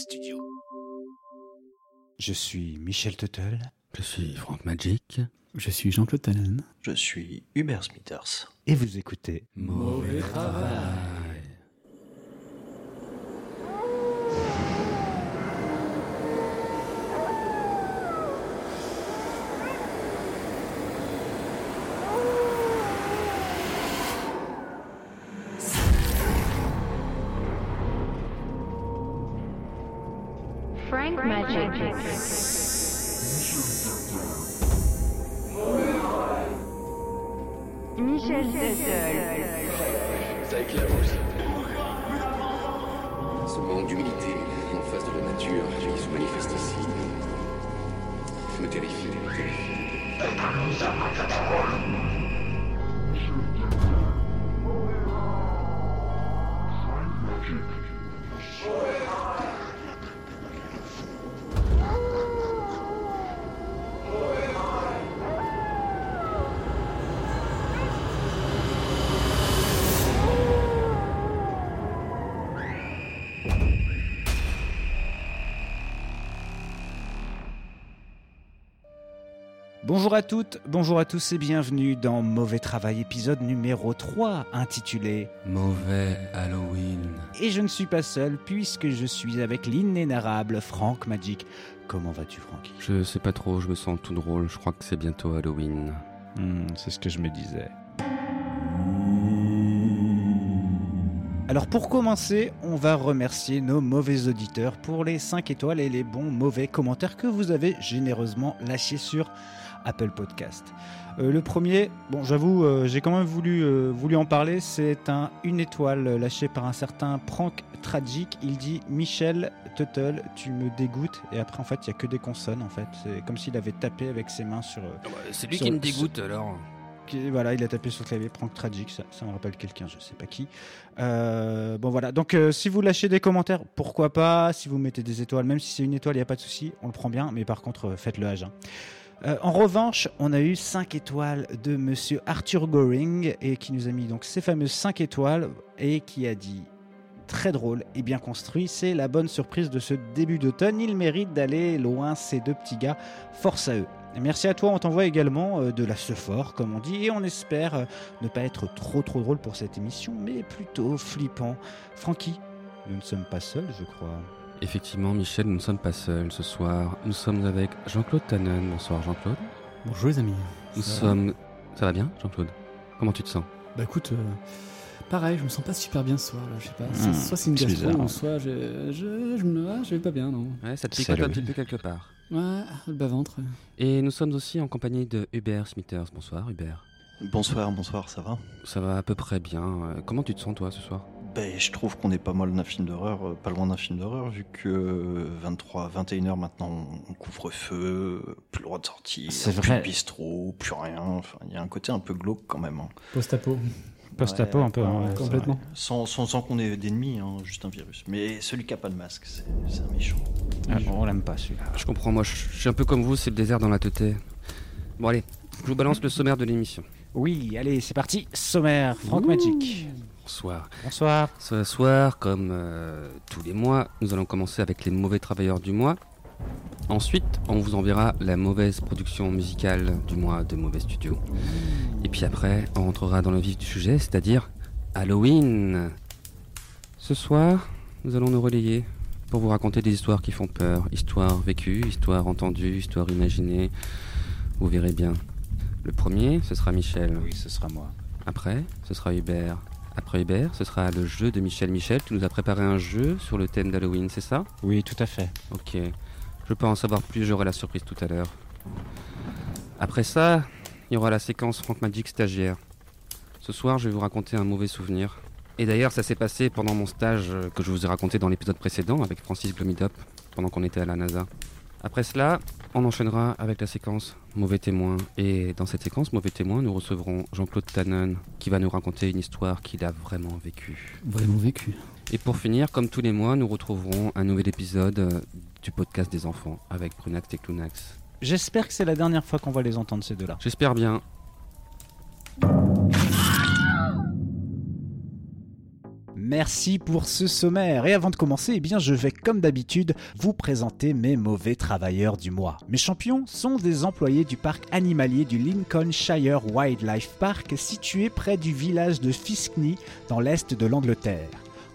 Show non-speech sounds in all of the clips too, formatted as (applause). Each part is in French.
Studio. Je suis Michel Tuttle. Je suis Franck Magic. Je suis Jean-Claude Talon. Je suis Hubert Smithers. Et vous écoutez Mauvais travail. Toutes, bonjour à tous et bienvenue dans Mauvais Travail épisode numéro 3 intitulé Mauvais Halloween. Et je ne suis pas seul puisque je suis avec l'inénarrable Franck Magic. Comment vas-tu Francky Je sais pas trop, je me sens tout drôle. Je crois que c'est bientôt Halloween. Hmm, C'est ce que je me disais. Alors pour commencer, on va remercier nos mauvais auditeurs pour les 5 étoiles et les bons mauvais commentaires que vous avez généreusement lâchés sur Apple Podcast. Euh, le premier, bon j'avoue, euh, j'ai quand même voulu, euh, voulu en parler, c'est un une étoile euh, lâché par un certain Prank Tragic. Il dit Michel Tuttle, tu me dégoûtes. Et après en fait il y a que des consonnes en fait. C'est comme s'il avait tapé avec ses mains sur... euh, C'est lui Sur- qui me dégoûte alors. qui- voilà, il a tapé sur le clavier Prank Tragic, ça, ça me rappelle quelqu'un, je sais pas qui. Euh, bon voilà, donc euh, si vous lâchez des commentaires, pourquoi pas, si vous mettez des étoiles, même si c'est une étoile, il n'y a pas de souci, on le prend bien, mais par contre, euh, faites le âge. en revanche, on a eu 5 étoiles de monsieur Arthur Goring, et qui nous a mis donc ces fameuses 5 étoiles, et qui a dit très drôle et bien construit, c'est la bonne surprise de ce début d'automne, il mérite d'aller loin ces deux petits gars, force à eux. Merci à toi, on t'envoie également euh, de la fort comme on dit, et on espère euh, ne pas être trop trop drôle pour cette émission, mais plutôt flippant. Francky, nous ne sommes pas seuls, je crois. Effectivement, Michel, nous ne sommes pas seuls ce soir. Nous sommes avec Jean-Claude Tannen. Bonsoir Jean-Claude. Bonjour les amis. Nous Ça va sommes. Ça va bien, Jean-Claude? Comment tu te sens? Bah écoute, euh, pareil, je me sens pas super bien ce soir. Là, je sais pas. Hmm, Soit- c'est une gastro, bizarre. ou soit je, je, je me ah, je vais pas bien, non. Ouais, ça te picote un petit peu quelque part. Ouais, le bas-ventre. Et nous sommes aussi en compagnie de Hubert Smithers. Bonsoir Hubert. Bonsoir, bonsoir, ça va? Ça va à peu près bien. Euh, Comment tu te sens toi ce soir? Ben, je trouve qu'on est pas mal d'un film d'horreur, euh, pas loin d'un film d'horreur, vu que euh, 23, 21h maintenant, on couvre-feu, euh, plus le droit de sortir, C'est plus vrai. de bistrot, plus rien. Enfin, il y a un côté un peu glauque quand même. hein. Post-apo. Post-apo Ouais, un peu. hein, ouais, Complètement. Sans, sans, sans qu'on ait d'ennemis, hein, juste un virus. Mais celui qui a pas de masque, c'est un méchant. Ah, on l'aime pas celui-là. Je comprends, moi je suis un peu comme vous, c'est le désert dans la tête. Bon allez, je vous balance le sommaire de l'émission. Oui, allez, c'est parti. Sommaire, Franck Magic. Bonsoir. Bonsoir. Ce soir, comme euh, tous les mois, nous allons commencer avec les mauvais travailleurs du mois. Ensuite, on vous enverra la mauvaise production musicale du mois de Mauvais Studio. Et puis après, on rentrera dans le vif du sujet, c'est-à-dire Halloween. Ce soir, nous allons nous relayer pour vous raconter des histoires qui font peur. Histoires vécues, histoires entendues, histoires imaginées. Vous verrez bien. Le premier, ce sera Michel. Oui, ce sera moi. Après, ce sera Hubert. Après Hubert, ce sera le jeu de Michel Michel. Tu nous as préparé un jeu sur le thème d'Halloween, c'est ça? Oui, tout à fait. Ok. Je peux en savoir plus, j'aurai la surprise tout à l'heure. Après ça, il y aura la séquence Frank Magic stagiaire. Ce soir, je vais vous raconter un mauvais souvenir. Et d'ailleurs, ça s'est passé pendant mon stage que je vous ai raconté dans l'épisode précédent avec Francis Glomidop, pendant qu'on était à la NASA. Après cela, on enchaînera avec la séquence Mauvais témoin. Et dans cette séquence Mauvais témoin, nous recevrons Jean-Claude Tannen qui va nous raconter une histoire qu'il a vraiment vécue. Vraiment vécu. Et pour finir, comme tous les mois, nous retrouverons un nouvel épisode euh, du podcast des enfants avec Brunax et Clunax. J'espère que c'est la dernière fois qu'on va les entendre ces deux-là. J'espère bien. Merci pour ce sommaire. Et avant de commencer, eh bien, je vais, comme d'habitude, vous présenter mes mauvais travailleurs du mois. Mes champions sont des employés du parc animalier du Lincolnshire Wildlife Park, situé près du village de Fiskney, dans l'est de l'Angleterre.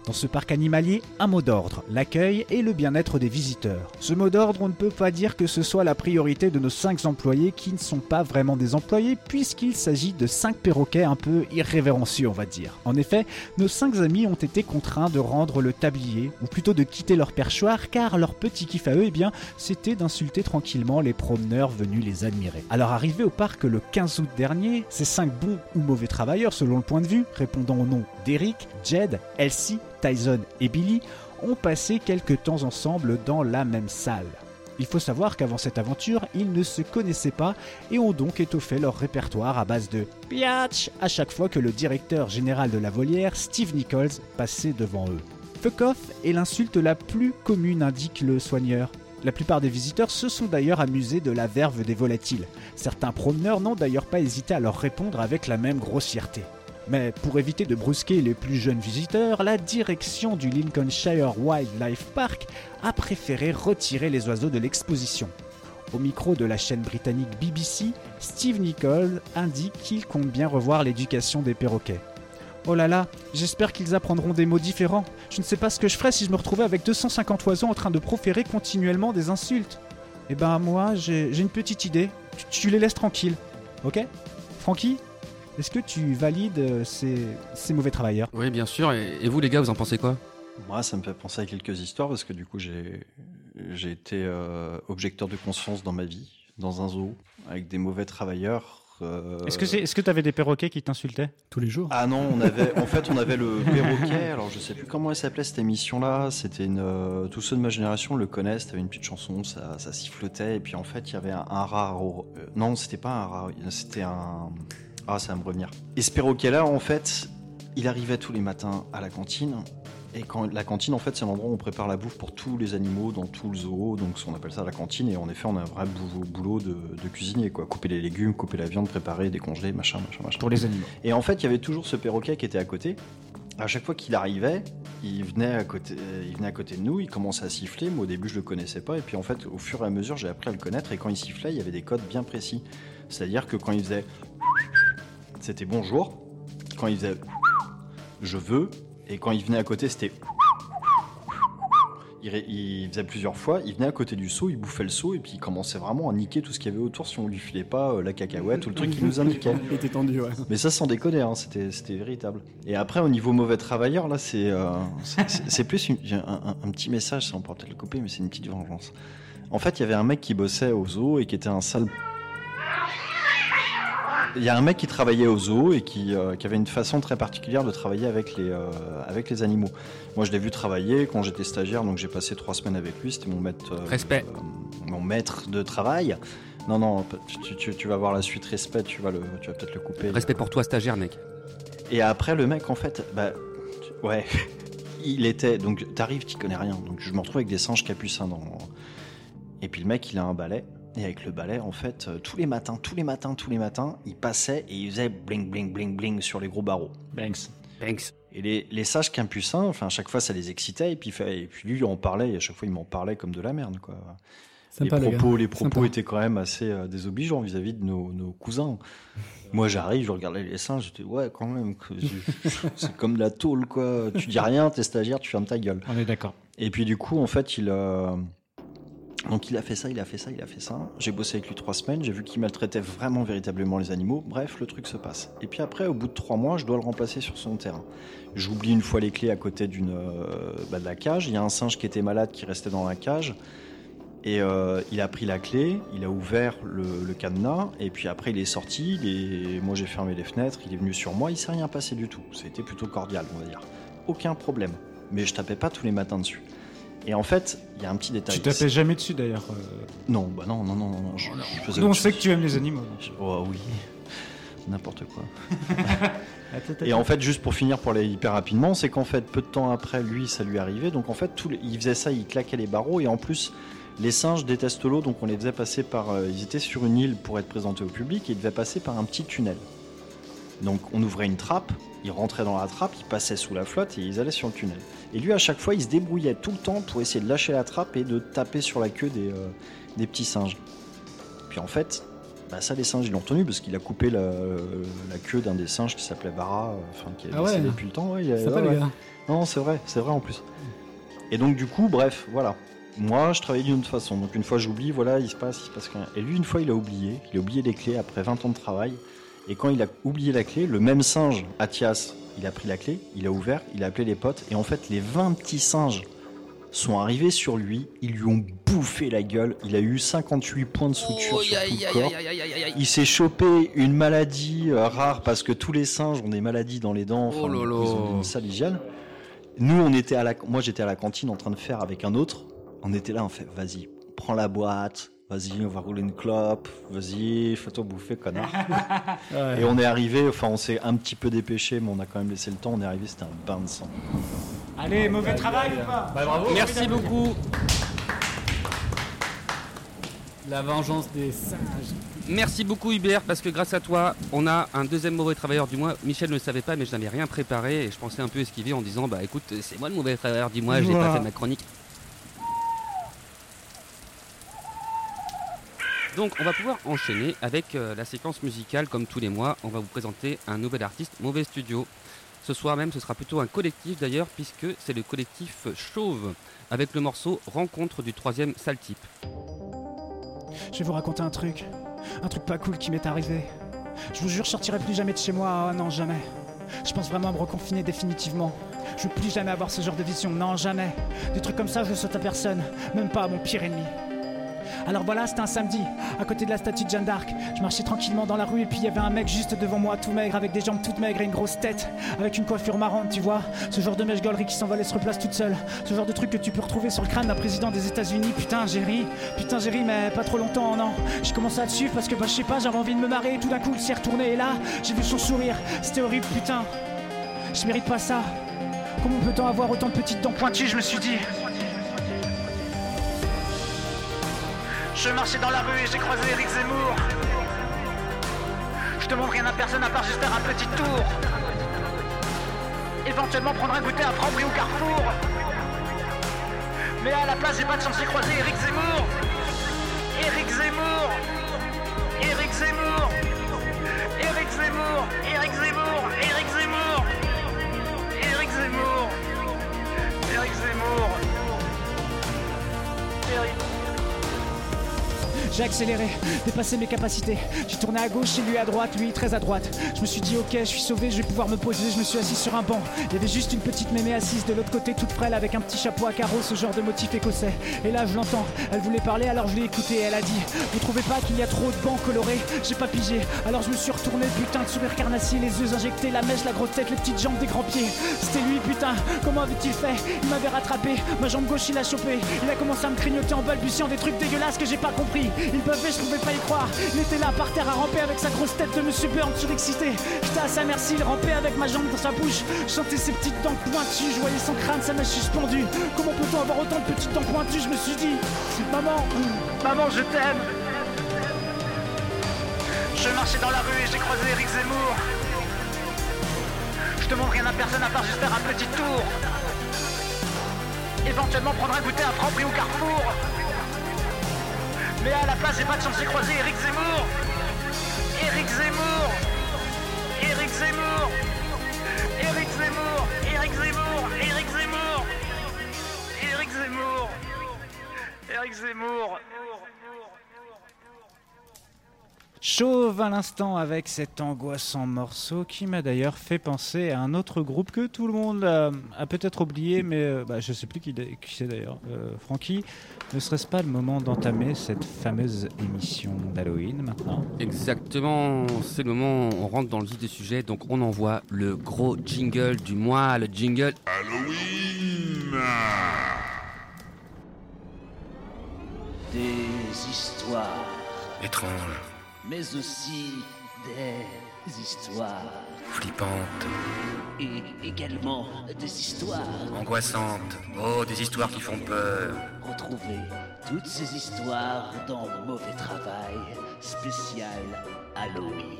Dans ce parc animalier, un mot d'ordre, l'accueil et le bien-être des visiteurs. Ce mot d'ordre, on ne peut pas dire que ce soit la priorité de nos 5 employés qui ne sont pas vraiment des employés puisqu'il s'agit de 5 perroquets un peu irrévérencieux, on va dire. En effet, nos 5 amis ont été contraints de rendre le tablier, ou plutôt de quitter leur perchoir car leur petit kiff à eux, eh bien, c'était d'insulter tranquillement les promeneurs venus les admirer. Alors arrivé au parc le 15 août dernier, ces 5 bons ou mauvais travailleurs selon le point de vue, répondant au nom d'Eric, Jed, Elsie, Tyson et Billy ont passé quelques temps ensemble dans la même salle. Il faut savoir qu'avant cette aventure, ils ne se connaissaient pas et ont donc étoffé leur répertoire à base de Piatch à chaque fois que le directeur général de la volière, Steve Nichols, passait devant eux. Fuck off est l'insulte la plus commune, indique le soigneur. La plupart des visiteurs se sont d'ailleurs amusés de la verve des volatiles. Certains promeneurs n'ont d'ailleurs pas hésité à leur répondre avec la même grossièreté. Mais pour éviter de brusquer les plus jeunes visiteurs, la direction du Lincolnshire Wildlife Park a préféré retirer les oiseaux de l'exposition. Au micro de la chaîne britannique BBC, Steve Nichols indique qu'il compte bien revoir l'éducation des perroquets. Oh là là, j'espère qu'ils apprendront des mots différents. Je ne sais pas ce que je ferais si je me retrouvais avec 250 oiseaux en train de proférer continuellement des insultes. Eh ben moi, j'ai une petite idée. Tu, tu les laisses tranquilles, ok? Frankie? Est-ce que tu valides euh, ces, ces mauvais travailleurs? Oui, bien sûr. Et, et vous, les gars, vous en pensez quoi? Moi, ça me fait penser à quelques histoires parce que du coup, j'ai j'ai été euh, objecteur de conscience dans ma vie, dans un zoo, avec des mauvais travailleurs. euh, Est-ce que c'est, est-ce que t'avais des perroquets qui t'insultaient? Tous les jours. Ah non, on avait, en fait, on avait le perroquet. Alors, je sais plus comment elle s'appelait cette émission-là. C'était une, euh, tous ceux de ma génération le connaissent. T'avais une petite chanson, ça, ça sifflotait. Et puis, en fait, il y avait un, un rat. euh, non, c'était pas un rat. C'était un. Ah, ça va me revenir. Et ce perroquet-là, en fait, il arrivait tous les matins à la cantine. Et quand la cantine, en fait, c'est l'endroit où on prépare la bouffe pour tous les animaux dans tout le zoo. Donc, on appelle ça la cantine. Et en effet, on a un vrai boulot, de, de cuisinier, quoi. Couper les légumes, couper la viande, préparer, décongeler, machin, machin, machin. pour les animaux Et en fait, il y avait toujours ce perroquet qui était à côté. À chaque fois qu'il arrivait, il venait à côté, il venait à côté de nous, il commençait à siffler. Moi, au début, je le connaissais pas. Et puis, en fait, au fur et à mesure, j'ai appris à le connaître. Et quand il sifflait, il y avait des codes bien précis. C'est-à-dire que quand il faisait, c'était bonjour. Quand il faisait, je veux. Et quand il venait à côté, c'était. Il, faisait plusieurs fois, il venait à côté du seau, il bouffait le seau et puis il commençait vraiment à niquer tout ce qu'il y avait autour si on lui filait pas euh, la cacahuète ou le truc qu'il nous indiquait. (laughs) Il était tendu, ouais. Mais ça sans déconner, hein, c'était c'était véritable. Et après au niveau mauvais travailleur, là c'est euh, c'est- plus une- j'ai un, un- un petit message, ça on pourra peut-être le couper, mais c'est une petite vengeance. En fait, il y avait un mec qui bossait au zoo et qui était un sale. Il y a un mec qui travaillait au zoo et qui, euh, qui avait une façon très particulière de travailler avec les, euh, avec les animaux. Moi, je l'ai vu travailler quand j'étais stagiaire, donc j'ai passé trois semaines avec lui. C'était mon maître, euh, Respect. mon maître de travail. Non, non, tu, tu- tu vas voir la suite. Respect, tu vas, le, tu vas peut-être le couper. Respect pour toi, stagiaire, mec. Et après, le mec, en fait, bah, ouais, (laughs) il était. Donc, t'arrives, t'y connais rien. Donc, je me retrouve avec des singes capucins dans. Et puis, le mec, il a un balai. Et avec le balai, en fait, euh, tous les matins, tous les matins, tous les matins, il passait et il faisait bling, bling, bling, bling sur les gros barreaux. Banks. Thanks. Et les, les sages capucins, enfin, à chaque fois, ça les excitait. Et puis, et puis lui, il en parlait. Et à chaque fois, il m'en parlait comme de la merde, quoi. Sympa, les le propos, les propos Sympa. étaient quand même assez euh, désobligeants vis-à-vis de nos, nos cousins. Moi, j'arrive, je regardais les singes, j'étais ouais, quand même, (laughs) c'est comme de la tôle, quoi. Tu dis rien, t'es stagiaire, tu fermes ta gueule. On est d'accord. Et puis du coup, en fait, il a donc il a fait ça, il a fait ça, il a fait ça. J'ai bossé avec lui trois semaines, j'ai vu qu'il maltraitait vraiment véritablement les animaux. Bref, le truc se passe. Et puis après, au bout de trois mois, je dois le remplacer sur son terrain. J'oublie une fois les clés à côté d'une euh, bah, de la cage. Il y a un singe qui était malade qui restait dans la cage. Et euh, il a pris la clé, il a ouvert le, cadenas, et puis après il est sorti. Il. Moi j'ai fermé les fenêtres, il est venu sur moi, il s'est rien passé du tout. C'était plutôt cordial, on va dire. Aucun problème. Mais je tapais pas tous les matins dessus. Et en fait, il y a un petit détail. Tu tapais jamais dessus d'ailleurs. euh. Non, bah non, non, non, non, non, je, je Nous, on sait que tu aimes les animaux. Je- Oh oui, n'importe quoi. (laughs) Et en fait, juste pour finir, pour aller hyper rapidement, c'est qu'en fait, peu de temps après, lui, ça lui arrivait. Donc en fait, les- il faisait ça, il claquait les barreaux. Et en plus, les singes détestent l'eau, donc on les faisait passer par. euh, ils étaient sur une île pour être présentés au public et ils devaient passer par un petit tunnel. Donc on ouvrait une trappe, ils rentraient dans la trappe, ils passaient sous la flotte et ils allaient sur le tunnel. Et lui, à chaque fois, il se débrouillait tout le temps pour essayer de lâcher la trappe et de taper sur la queue des, euh, des petits singes. Puis en fait, bah ça, les singes, ils l'ont tenu parce qu'il a coupé la, la queue d'un des singes qui s'appelait Bara, euh, enfin qui est Ah ouais. depuis le temps. Ouais, il a- Ça va, ouais. Non, c'est vrai, c'est vrai en plus. Et donc du coup, bref, voilà. Moi, je travaillais d'une autre façon. Donc une fois j'oublie, voilà, il se passe, il se passe rien. Et lui, une fois, il a oublié. Il a oublié les clés après 20 ans de travail. Et quand il a oublié la clé, le même singe, Athias, il a pris la clé, il a ouvert, il a appelé les potes. Et en fait, les 20 petits singes sont arrivés sur lui. Ils lui ont bouffé la gueule. Il a eu 58 points de suture sur tout le corps. Il s'est chopé une maladie euh, rare parce que tous les singes ont des maladies dans les dents. Oh coup, là. ils ont une sale hygiène. Nous, on était à la, moi j'étais à la cantine en train de faire avec un autre. On était là, on fait, vas-y, prends la boîte, vas-y, on va rouler une clope, vas-y, fais-toi bouffer, connard. (laughs) Ouais. Et on est arrivé, enfin, on s'est un petit peu dépêché, mais on a quand même laissé le temps. On est arrivé, c'était un bain de sang. Allez, mauvais travail ou pas Bah, bravo. Merci beaucoup. La vengeance des singes. Merci beaucoup Hubert parce que grâce à toi, on a un deuxième mauvais travailleur du mois. Michel ne le savait pas mais je n'avais rien préparé et je pensais un peu esquiver en disant bah écoute, c'est moi le mauvais travailleur du mois, je n'ai pas fait ma chronique. Donc on va pouvoir enchaîner avec euh, la séquence musicale comme tous les mois. On va vous présenter un nouvel artiste, Mauvais Studio. Ce soir même, ce sera plutôt un collectif d'ailleurs puisque c'est le collectif Chauve avec le morceau Rencontre du troisième sale type. Je vais vous raconter un truc. Un truc pas cool qui m'est arrivé. Je vous jure, je sortirai plus jamais de chez moi. Ah non, jamais. Je pense vraiment à me reconfiner définitivement. Je veux plus jamais avoir ce genre de vision. Non, jamais. Des trucs comme ça, je le saute à personne. Même pas à mon pire ennemi. Alors voilà, c'était un samedi, à côté de la statue de Jeanne d'Arc. Je marchais tranquillement dans la rue et puis il y avait un mec juste devant moi, tout maigre, avec des jambes toutes maigres et une grosse tête, avec une coiffure marrante, tu vois. Ce genre de mèche gaulerie qui s'envole et se replace toute seule. Ce genre de truc que tu peux retrouver sur le crâne d'un président des États-Unis. Putain, j'ai ri. Putain, j'ai ri, mais pas trop longtemps, non. J'ai commencé à le suivre parce que, bah, je sais pas, j'avais envie de me marrer et tout d'un coup, il s'est retourné et là, j'ai vu son sourire. C'était horrible, putain. Je mérite pas ça. Comment peut-on avoir autant de petites dents pointues, je me suis dit. Je marchais dans la rue et j'ai croisé Eric Zemmour. Je demande rien à personne à part juste faire un petit tour. Éventuellement prendre un goûter à Franprix ou Carrefour. Mais à la place, j'ai pas de chance, j'ai croisé Eric Zemmour. Accéléré, dépassé mes capacités. J'ai tourné à gauche et lui à droite, lui très à droite. Je me suis dit ok, je suis sauvé, je vais pouvoir me poser. Je me suis assis sur un banc. Il y avait juste une petite mémé assise de l'autre côté, toute frêle, avec un petit chapeau à carreaux, ce genre de motif écossais. Et là, je l'entends. Elle voulait parler, alors je l'ai écoutée. Elle a dit Vous trouvez pas qu'il y a trop de bancs colorés? J'ai pas pigé. Alors je me suis retourné, putain de sourire carnassier, les yeux injectés, la mèche, la grosse tête, les petites jambes des grands pieds. C'était lui, putain. Comment avait-il fait? Il m'avait rattrapé. Ma jambe gauche, il a chopé. Il a commencé à me clignoter en balbutiant des trucs dégueulasses que j'ai pas compris. Il buffait, je pouvais pas y croire. Il était là par terre à ramper avec sa grosse tête de Monsieur Burns surexcité. J'étais à sa merci, il rampait avec ma jambe dans sa bouche. Je sentais ses petites dents pointues, je voyais son crâne, sa mèche suspendue. Comment peut-on avoir autant de petites dents pointues Je me suis dit, maman, maman, je t'aime. Je marchais dans la rue et j'ai croisé Eric Zemmour. Je demande rien à personne à part juste faire un petit tour. Éventuellement prendre un goûter à Franprix ou Carrefour. Mais à la place, j'ai pas de chance, j'ai croisé Eric Zemmour. Eric Zemmour. Eric Zemmour. Eric Zemmour. Eric Zemmour. Eric Zemmour. Eric Zemmour. Eric Zemmour. Chauve à l'instant avec cet angoissant morceau qui m'a d'ailleurs fait penser à un autre groupe que tout le monde a, a peut-être oublié, mais euh, bah, je sais plus qui, qui c'est d'ailleurs. Euh, Francky, ne serait-ce pas le moment d'entamer cette fameuse émission d'Halloween maintenant? Exactement, c'est le moment où on rentre dans le vif du sujet, donc on envoie le gros jingle du mois, le jingle Des histoires, Étrange, mais aussi des histoires. flippante, Et également des histoires. angoissante. Oh, des histoires qui font peur. Retrouvez toutes ces histoires dans Mauvais Travail spécial Halloween.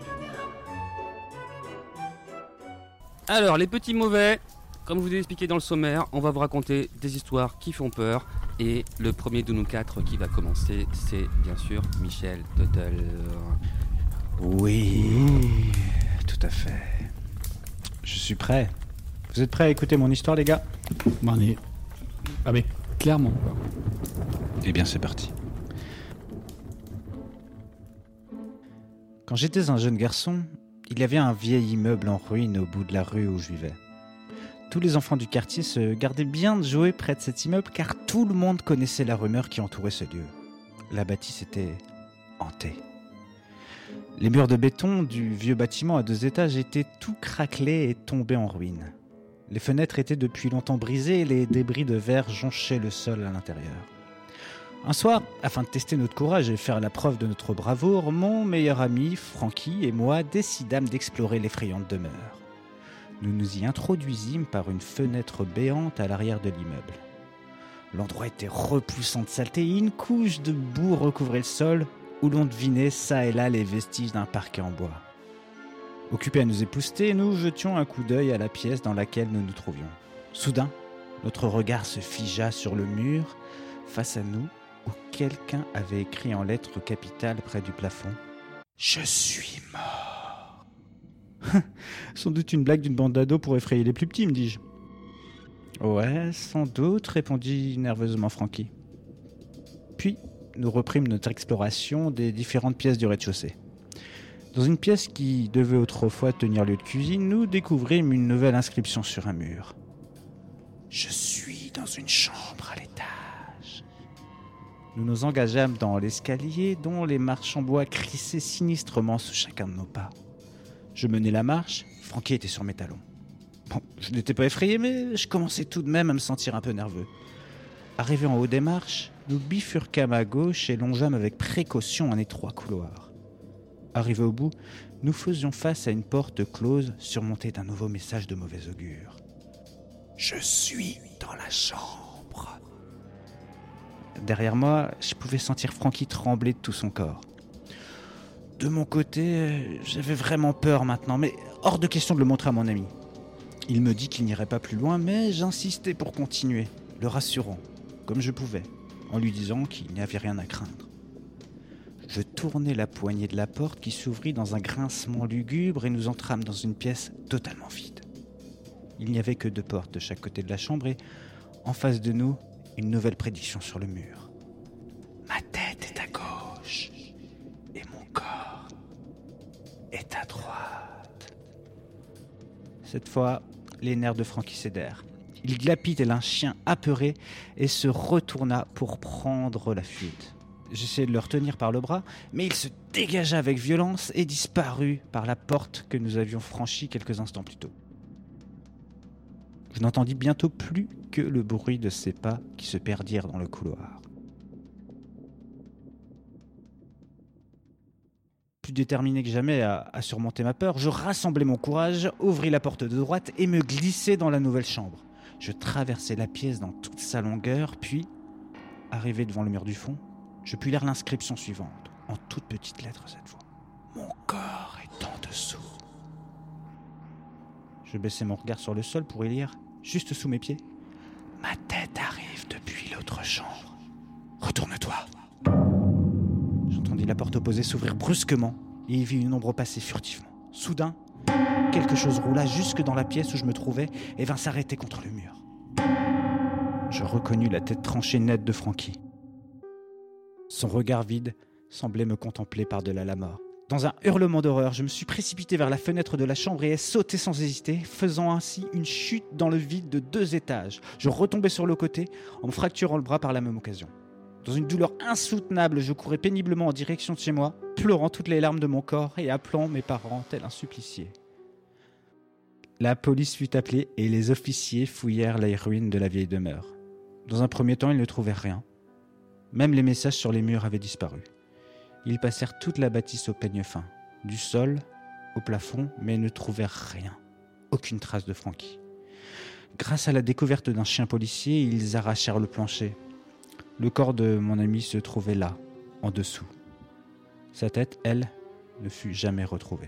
Alors, les petits mauvais, comme je vous ai expliqué dans le sommaire, on va vous raconter des histoires qui font peur. Et le premier de nous quatre qui va commencer, c'est bien sûr Michel Tuttle. Oui, tout à fait. Je suis prêt. Vous êtes prêts à écouter mon histoire, les gars? Bon, on est- Ah mais clairement. quoi. Eh bien, c'est parti. Quand j'étais un jeune garçon, il y avait un vieil immeuble en ruine au bout de la rue où je vivais. Tous les enfants du quartier se gardaient bien de jouer près de cet immeuble car tout le monde connaissait la rumeur qui entourait ce lieu. La bâtisse était hantée. Les murs de béton du vieux bâtiment à deux étages étaient tout craquelés et tombés en ruine. Les fenêtres étaient depuis longtemps brisées et les débris de verre jonchaient le sol à l'intérieur. Un soir, afin de tester notre courage et faire la preuve de notre bravoure, mon meilleur ami, Francky, et moi décidâmes d'explorer l'effrayante demeure. Nous nous y introduisîmes par une fenêtre béante à l'arrière de l'immeuble. L'endroit était repoussant de saleté et une couche de boue recouvrait le sol, où l'on devinait çà et là les vestiges d'un parquet en bois. Occupés à nous épousseter, nous jetions un coup d'œil à la pièce dans laquelle nous nous trouvions. Soudain, notre regard se figea sur le mur, face à nous, où quelqu'un avait écrit en lettres capitales près du plafond Je suis mort. (laughs) sans doute une blague d'une bande d'ados pour effrayer les plus petits, me dis-je. Ouais, sans doute, répondit nerveusement Francky. Puis, nous reprîmes notre exploration des différentes pièces du rez-de-chaussée. Dans une pièce qui devait autrefois tenir lieu de cuisine, nous découvrîmes une nouvelle inscription sur un mur. Je suis dans une chambre à l'étage. Nous nous engageâmes dans l'escalier dont les marches en bois crissaient sinistrement sous chacun de nos pas. Je menais la marche, Francky était sur mes talons. Je n'étais pas effrayé, mais je commençais tout de même à me sentir un peu nerveux. Arrivé en haut des marches, nous bifurquâmes à gauche et longeâmes avec précaution un étroit couloir. Arrivé au bout, nous faisions face à une porte close surmontée d'un nouveau message de mauvais augure. Je suis dans la chambre. Derrière moi, je pouvais sentir Francky trembler de tout son corps. De mon côté, euh, j'avais vraiment peur maintenant, mais hors de question de le montrer à mon ami. Il me dit qu'il n'irait pas plus loin, mais j'insistais pour continuer, le rassurant, comme je pouvais, en lui disant qu'il n'y avait rien à craindre. Je tournai la poignée de la porte qui s'ouvrit dans un grincement lugubre et nous entrâmes dans une pièce totalement vide. Il n'y avait que deux portes de chaque côté de la chambre et, en face de nous, une nouvelle prédiction sur le mur. Cette fois, les nerfs de Francky cédèrent. Il glapit tel un chien apeuré et se retourna pour prendre la fuite. J'essayai de le retenir par le bras, mais il se dégagea avec violence et disparut par la porte que nous avions franchie quelques instants plus tôt. Je n'entendis bientôt plus que le bruit de ses pas qui se perdirent dans le couloir. Plus déterminé que jamais à, surmonter ma peur, je rassemblai mon courage, ouvris la porte de droite et me glissai dans la nouvelle chambre. Je traversai la pièce dans toute sa longueur, puis, arrivé devant le mur du fond, je pus lire l'inscription suivante, en toutes petites lettres cette fois. Mon corps est en dessous. Je baissai mon regard sur le sol pour y lire, juste sous mes pieds. Ma tête arrive depuis l'autre chambre. Retourne-toi. La porte opposée s'ouvrir brusquement et y vis une ombre passer furtivement. Soudain, quelque chose roula jusque dans la pièce où je me trouvais et vint s'arrêter contre le mur. Je reconnus la tête tranchée nette de Francky. Son regard vide semblait me contempler par-delà la mort. Dans un hurlement d'horreur, je me suis précipité vers la fenêtre de la chambre et ai sauté sans hésiter, faisant ainsi une chute dans le vide de deux étages. Je retombais sur le côté en me fracturant le bras par la même occasion. Dans une douleur insoutenable, je courais péniblement en direction de chez moi, pleurant toutes les larmes de mon corps et appelant mes parents tel un supplicié. La police fut appelée et les officiers fouillèrent les ruines de la vieille demeure. Dans un premier temps, ils ne trouvèrent rien. Même les messages sur les murs avaient disparu. Ils passèrent toute la bâtisse au peigne fin, du sol au plafond, mais ne trouvèrent rien. Aucune trace de Francky. Grâce à la découverte d'un chien policier, ils arrachèrent le plancher. Le corps de mon ami se trouvait là, en dessous. Sa tête, elle, ne fut jamais retrouvée.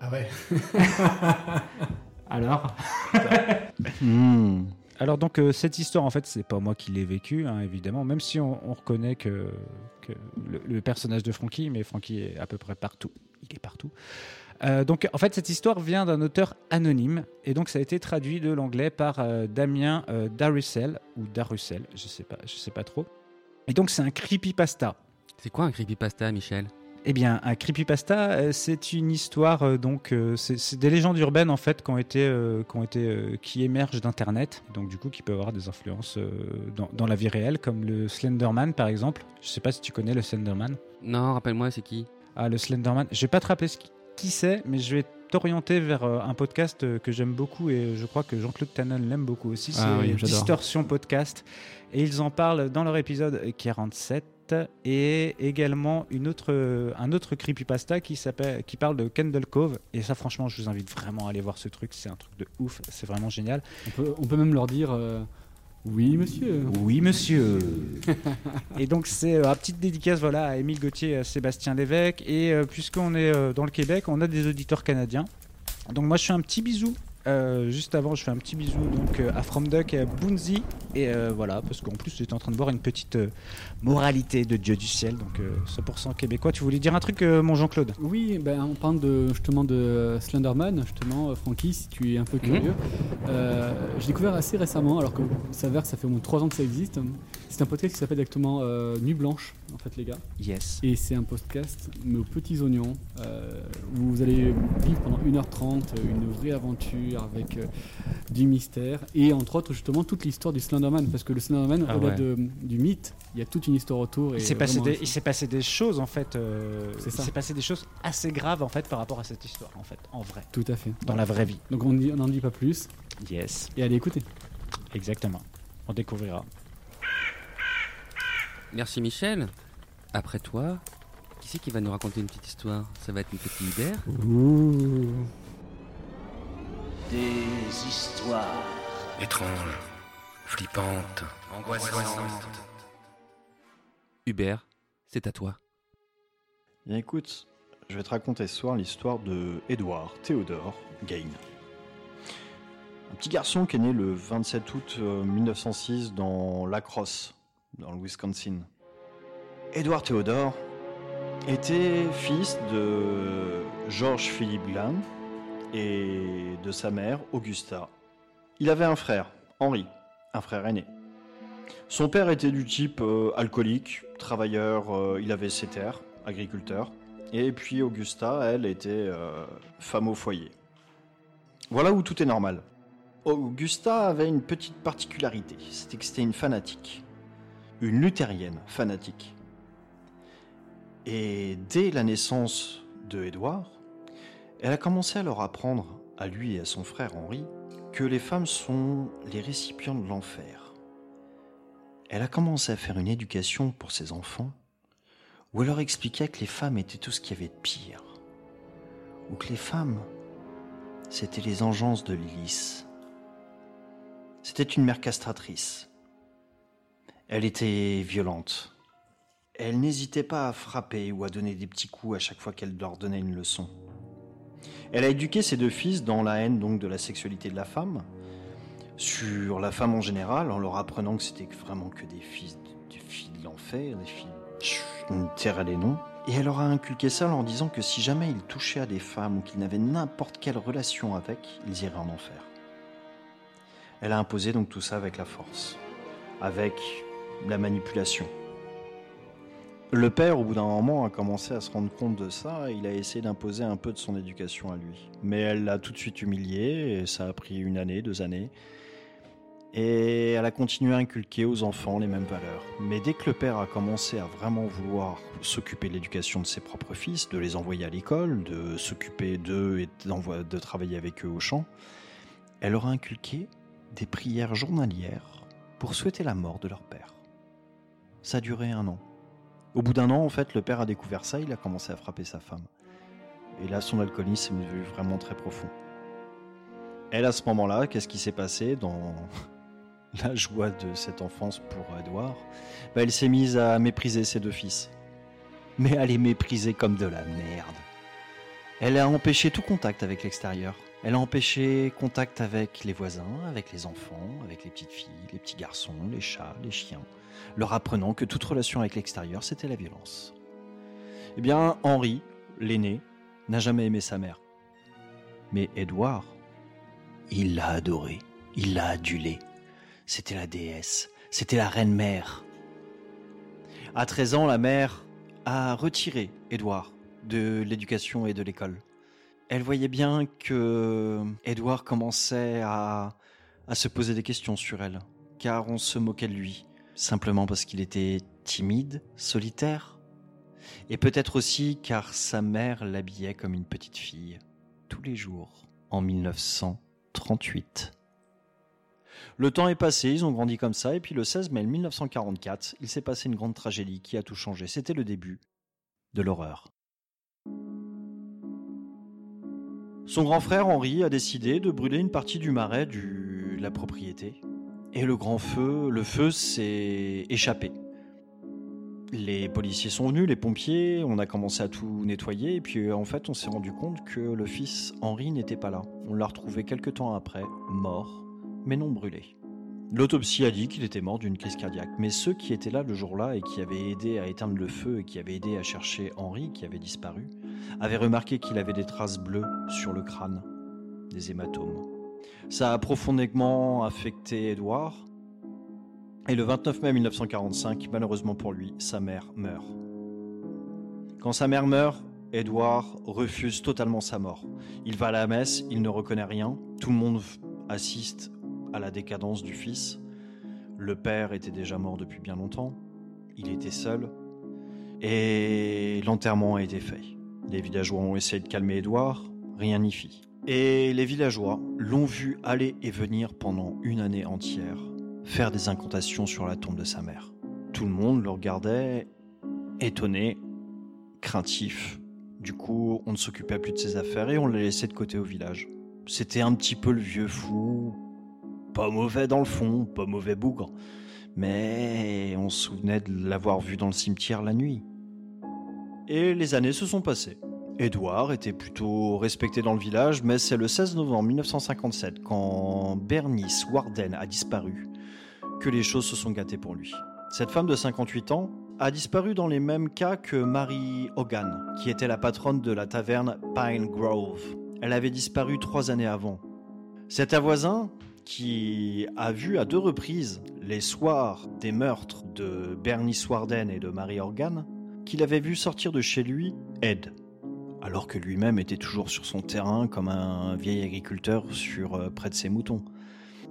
Ah ouais. (laughs) Alors (laughs) Hmm. Alors donc euh, cette histoire en fait c'est pas moi qui l'ai vécue hein, évidemment même si on, on reconnaît que, que le, le personnage de Frankie mais Frankie est à peu près partout il est partout Euh, donc en fait cette histoire vient d'un auteur anonyme et donc ça a été traduit de l'anglais par euh, Damien euh, Darussel ou Darussel je sais pas je sais pas trop et donc c'est un creepypasta C'est quoi un creepypasta, Michel? Eh bien, un creepypasta, euh, c'est une histoire donc c'est des légendes urbaines en fait qui ont été qui ont été qui émergent d'internet, donc du coup qui peuvent avoir des influences dans, dans la vie réelle, comme le Slenderman par exemple. Je sais pas si tu connais le Slenderman. Non, rappelle-moi, c'est qui? Ah, le Slenderman. Je vais pas te rappeler ce qui, qui c'est, mais je vais t'orienter vers euh, un podcast euh, que j'aime beaucoup et je crois que Jean-Claude Tannen l'aime beaucoup aussi. C'est Ah oui, j'adore. Distorsion Podcast. Et ils en parlent dans leur épisode 47 et également une autre, euh, un autre creepypasta qui, qui parle de Kendall Cove. Et ça, franchement, je vous invite vraiment à aller voir ce truc. C'est un truc de ouf. C'est vraiment génial. on peut, on peut même leur dire euh, Oui, monsieur. Oui, monsieur. (laughs) et donc, c'est euh, petite dédicace voilà, à Émile Gauthier et à Sébastien Lévesque. Et euh, puisqu'on est euh, dans le Québec, on a des auditeurs canadiens. Donc, moi, je fais un petit bisou. Euh, juste avant, je fais un petit bisou donc euh, à From Duck et à Boonzy. Et euh, voilà, parce qu'en plus, j'étais en train de voir une petite euh, moralité de Dieu du ciel. Donc, euh, 100% québécois. Tu voulais dire un truc, euh, mon Jean-Claude? Oui, ben, on parle de, justement de Slenderman, justement, euh, Frankie, si tu es un peu curieux. Euh, J'ai découvert assez récemment, alors que ça s'avère que ça fait au moins 3 ans que ça existe. C'est un podcast qui s'appelle exactement euh, Nuit Blanche, en fait, les gars. Yes. Et c'est un podcast, mais aux petits oignons, euh, où vous allez vivre pendant 1h30 une vraie aventure avec euh, du mystère et entre autres justement toute l'histoire du Slenderman. Parce que le Slenderman, Ah au-delà ouais. de- du mythe, il y a toute une histoire autour. et Il s'est passé, des- il s'est passé des choses en fait. euh, C'est il ça. s'est passé des choses assez graves en fait par rapport à cette histoire en fait, en vrai, Tout à fait. dans la vraie vie. Donc on n'en dit pas plus Yes. et allez écouter. Exactement. On découvrira. Merci, Michel. Après toi, qui c'est qui va nous raconter une petite histoire? Ça va être une petite Hubert Des histoires Étrange, flippante, angoissante. Hubert, c'est à toi. Bien écoute, je vais te raconter ce soir l'histoire de Édouard Théodore Gain. Un petit garçon qui est né le 27 août euh, 1906 dans La Crosse, dans le Wisconsin. Édouard Théodore était fils de Georges Philippe Glan et de sa mère Augusta. Il avait un frère, Henri, un frère aîné. Son père était du type euh, alcoolique, travailleur, euh, il avait ses terres, agriculteur. Et puis Augusta, elle, était euh, femme au foyer. Voilà où tout est normal. Augusta avait une petite particularité, c'était que c'était une fanatique. Une luthérienne fanatique. Et dès la naissance de Édouard, elle a commencé à leur apprendre, à lui et à son frère Henri, que les femmes sont les récipients de l'enfer. Elle a commencé à faire une éducation pour ses enfants où elle leur expliquait que les femmes étaient tout ce qu'il y avait de pire. Ou que les femmes, c'était les engences de Lilith. C'était une mère castratrice. Elle était violente. Elle n'hésitait pas à frapper ou à donner des petits coups à chaque fois qu'elle leur donnait une leçon. Elle a éduqué ses deux fils dans la haine donc de la sexualité de la femme, sur la femme en général, en leur apprenant que c'était vraiment que des fils, des filles de l'enfer, des filles une terre à des noms. Et elle leur a inculqué ça en leur disant que si jamais ils touchaient à des femmes ou qu'ils n'avaient n'importe quelle relation avec, ils iraient en enfer. Elle a imposé donc tout ça avec la force, avec la manipulation. Le père, au bout d'un moment, a commencé à se rendre compte de ça et il a essayé d'imposer un peu de son éducation à lui. Mais elle l'a tout de suite humilié et ça a pris une année, deux années. Et elle a continué à inculquer aux enfants les mêmes valeurs. Mais dès que le père a commencé à vraiment vouloir s'occuper de l'éducation de ses propres fils, de les envoyer à l'école, de s'occuper d'eux et de travailler avec eux au champ, elle leur a inculqué des prières journalières pour souhaiter la mort de leur père. Ça a duré un an. Au bout d'un an, en fait, le père a découvert ça, il a commencé à frapper sa femme. Et là, son alcoolisme est devenu vraiment très profond. Elle, à ce moment-là, qu'est-ce qui s'est passé dans (laughs) la joie de cette enfance pour Edouard Bah, Elle s'est mise à mépriser ses deux fils. Mais à les mépriser comme de la merde. Elle a empêché tout contact avec l'extérieur. Elle a empêché contact avec les voisins, avec les enfants, avec les petites filles, les petits garçons, les chats, les chiens, leur apprenant que toute relation avec l'extérieur, c'était la violence. Eh bien, Henri, l'aîné, n'a jamais aimé sa mère. Mais Édouard, il l'a adorée, il l'a adulée. C'était la déesse, c'était la reine mère. À 13 ans, la mère a retiré Édouard de l'éducation et de l'école. Elle voyait bien que Édouard commençait à, à se poser des questions sur elle, car on se moquait de lui, simplement parce qu'il était timide, solitaire, et peut-être aussi car sa mère l'habillait comme une petite fille, tous les jours, en 1938. Le temps est passé, ils ont grandi comme ça, et puis le 16 mai 1944, il s'est passé une grande tragédie qui a tout changé. C'était le début de l'horreur. Son grand frère Henri a décidé de brûler une partie du marais de la propriété. Et le grand feu, le feu s'est échappé. Les policiers sont venus, les pompiers, on a commencé à tout nettoyer, et puis en fait on s'est rendu compte que le fils Henri n'était pas là. On l'a retrouvé quelques temps après, mort, mais non brûlé. L'autopsie a dit qu'il était mort d'une crise cardiaque, mais ceux qui étaient là le jour-là et qui avaient aidé à éteindre le feu et qui avaient aidé à chercher Henri, qui avait disparu, avaient remarqué qu'il avait des traces bleues sur le crâne, des hématomes. Ça a profondément affecté Édouard, et le 29 mai 1945, malheureusement pour lui, sa mère meurt. Quand sa mère meurt, Édouard refuse totalement sa mort. Il va à la messe, il ne reconnaît rien, tout le monde assiste à la décadence du fils. Le père était déjà mort depuis bien longtemps, il était seul, et l'enterrement a été fait. Les villageois ont essayé de calmer Édouard, rien n'y fit. Et les villageois l'ont vu aller et venir pendant une année entière, faire des incantations sur la tombe de sa mère. Tout le monde le regardait, étonné, craintif. Du coup, on ne s'occupait plus de ses affaires et on l'a laissé de côté au village. C'était un petit peu le vieux fou, pas mauvais dans le fond, pas mauvais bougre, mais on se souvenait de l'avoir vu dans le cimetière la nuit. Et les années se sont passées. Édouard était plutôt respecté dans le village, mais c'est le 16 novembre 1957, quand Bernice Warden a disparu, que les choses se sont gâtées pour lui. Cette femme de 58 ans a disparu dans les mêmes cas que Mary Hogan, qui était la patronne de la taverne Pine Grove. Elle avait disparu trois années avant. Cet voisin, qui a vu à deux reprises les soirs des meurtres de Bernice Warden et de Mary Organ, qu'il avait vu sortir de chez lui Ed, alors que lui-même était toujours sur son terrain comme un vieil agriculteur sur euh, près de ses moutons.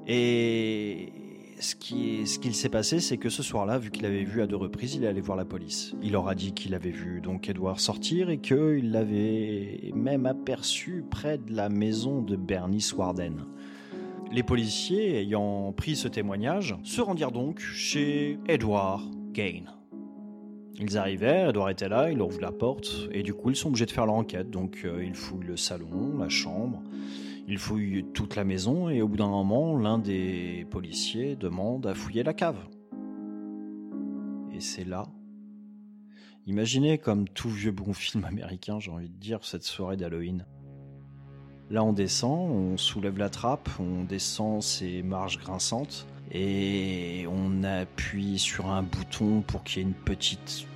Et ce qui ce qu'il s'est passé, c'est que ce soir-là, vu qu'il avait vu à deux reprises, il est allé voir la police. Il leur a dit qu'il avait vu donc Edward sortir et qu'il l'avait même aperçu près de la maison de Bernice Warden. Les policiers, ayant pris ce témoignage, se rendirent donc chez Edward Gain. Ils arrivèrent, Edward était là, il ouvre la porte, et du coup ils sont obligés de faire leur enquête. Donc euh, ils fouillent le salon, la chambre, ils fouillent toute la maison, et au bout d'un moment, l'un des policiers demande à fouiller la cave. Et c'est là. Imaginez comme tout vieux bon (laughs) film américain, j'ai envie de dire, cette soirée d'Halloween. Là, on descend, on soulève la trappe, on descend ces marches grinçantes et on appuie sur un bouton pour qu'il y ait une petite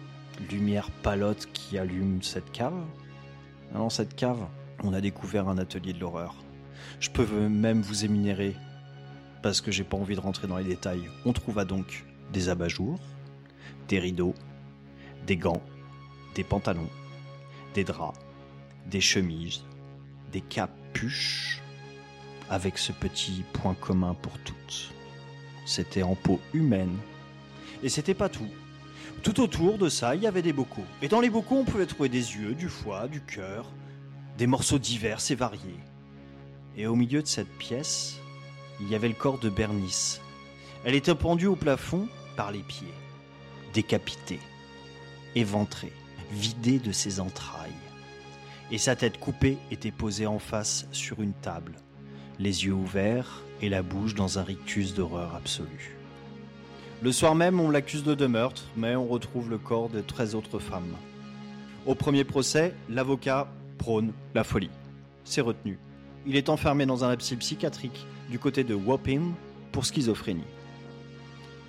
lumière palote qui allume cette cave. Dans cette cave, on a découvert un atelier de l'horreur. Je peux même vous éminérer parce que j'ai pas envie de rentrer dans les détails. On trouva donc des abat-jours, des rideaux, des gants, des pantalons, des draps, des chemises, des capuches, avec ce petit point commun pour toutes. C'était en peau humaine. Et c'était pas tout. Tout autour de ça, il y avait des bocaux. Et dans les bocaux, on pouvait trouver des yeux, du foie, du cœur, des morceaux divers et variés. Et au milieu de cette pièce, il y avait le corps de Bernice. Elle était pendue au plafond par les pieds, décapitée, éventrée, vidée de ses entrailles et sa tête coupée était posée en face sur une table, les yeux ouverts et la bouche dans un rictus d'horreur absolue. Le soir même, on l'accuse de deux meurtres, mais on retrouve le corps de 13 autres femmes. Au premier procès, l'avocat prône la folie. C'est retenu. Il est enfermé dans un asile psychiatrique du côté de Wapping pour schizophrénie.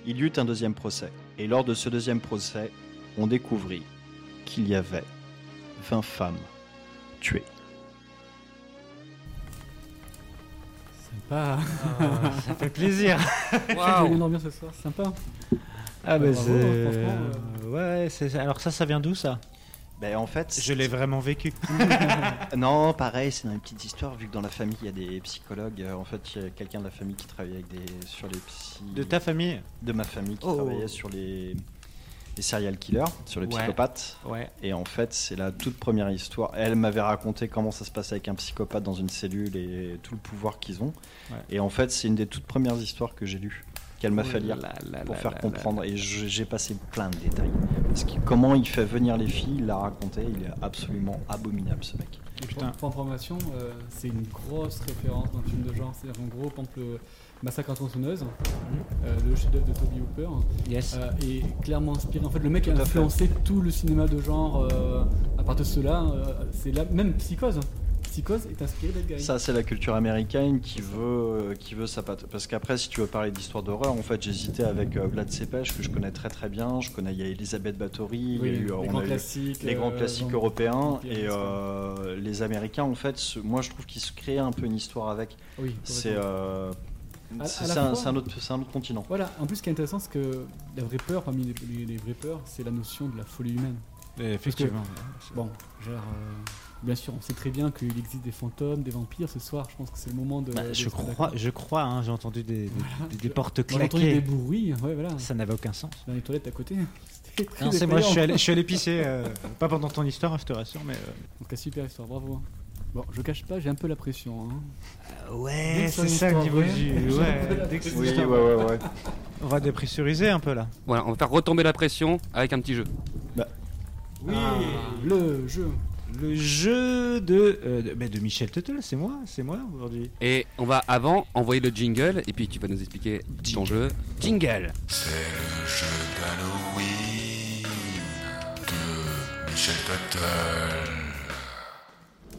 Il y eut un deuxième procès, et lors de ce deuxième procès, on découvrit qu'il y avait 20 femmes tuées. Sympa. (laughs) ça fait plaisir. (laughs) J'ai une ambiance ce soir, sympa. Ah bah Bravo, c'est... franchement, Ouais, c'est... alors ça, ça vient d'où ça? Ben, en fait, Je l'ai vraiment vécu. (laughs) Non, pareil, c'est dans une petite histoire, vu que dans la famille, il y a des psychologues. euh, En fait, il y a quelqu'un de la famille qui travaillait avec des, sur les psy... De ta famille? De ma famille qui Oh. travaillait sur les, les serial killers, sur les Ouais. psychopathes. Ouais. Et en fait, c'est la toute première histoire. Elle m'avait raconté comment ça se passait avec un psychopathe dans une cellule et tout le pouvoir qu'ils ont. Ouais. Et en fait, c'est une des toutes premières histoires que j'ai lues, qu'elle m'a fait lire là là pour là faire comprendre. Et j'ai passé plein de détails. Parce que comment il fait venir les filles, il l'a raconté, il est absolument abominable ce mec. Et Putain. Pour, information, euh, c'est une grosse référence dans le film de genre. C'est-à-dire en gros, exemple, le Massacre à tronçonneuse, euh, le chef-d'œuvre de Toby Hooper, Yes. euh, est clairement inspiré. En fait, le mec a influencé tout le cinéma de genre euh, à partir de cela. c'est la même Psychose. Psychose est inspiré d'Ed Gein. Ça, c'est la culture américaine qui veut, qui veut sa patte. Parce qu'après, si tu veux parler d'histoire d'horreur, en fait, j'hésitais avec Vlad Cepej, que je connais très très bien. Je connais, il y a Elisabeth Bathory, Oui, il y a eu, les grands a eu classiques. les grands classiques donc- européens. Et les Américains, en fait, moi, je trouve qu'ils se créent un peu une histoire avec. Oui, C'est c'est- un, autre, c'est un autre continent. Voilà, en plus, ce qui est intéressant, c'est que la vraie peur, parmi les, les- les vraies peurs, c'est la notion de la folie humaine. Effectivement. Bon, genre, euh, bien sûr, on sait très bien qu'il existe des fantômes, des vampires. Ce soir, je pense que c'est le moment de. Bah, de je crois, je crois, hein, j'ai entendu des, des- des- des portes Moi, j'ai entendu des claquer. bruits, ouais, voilà. Ça n'avait aucun sens. Dans les toilettes à côté. (laughs) C'était très Non, c'est moi, je suis allé, je suis allé pisser, (laughs) euh, pas pendant ton histoire, je te rassure, mais. euh, En tout cas, super histoire, bravo. Bon, je cache pas, j'ai un peu la pression. Hein. Dès Ouais, c'est ça le niveau du. Ouais, dès que Oui, ouais, ouais, ouais. On va dépressuriser un peu là. Voilà, on va faire retomber la pression avec un petit jeu. Oui, Le jeu. le jeu de, euh, de, bah, de Michel Tuttle, c'est moi, c'est moi aujourd'hui. Et on va avant envoyer le jingle et puis tu vas nous expliquer ton jeu. Jingle C'est le jeu d'Halloween de Michel Tuttle.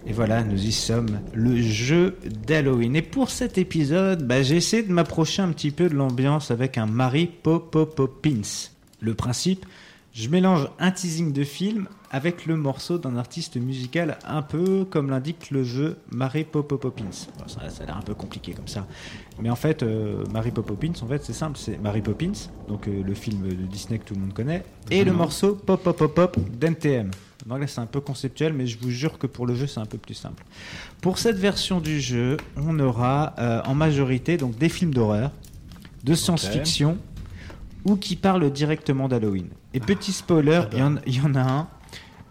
Et voilà, nous y sommes, le jeu d'Halloween. Et pour cet épisode, bah, j'ai essayé de m'approcher un petit peu de l'ambiance avec un Mary Poppins. Le principe, je mélange un teasing de film avec le morceau d'un artiste musical un peu comme l'indique le jeu Mary Poppins. Bon, ça, ça a l'air un peu compliqué comme ça. Mais en fait, euh, Mary Poppins, en fait, c'est simple, c'est Mary Poppins, donc euh, le film de Disney que tout le monde connaît, et le morceau Pop Pop Pop Pop d'NTM. En anglais, c'est un peu conceptuel, mais je vous jure que pour le jeu, c'est un peu plus simple. Pour cette version du jeu, on aura euh, en majorité donc des films d'horreur, de science-fiction, ou qui parlent directement d'Halloween. Et petit spoiler, il y, en- il y en a un.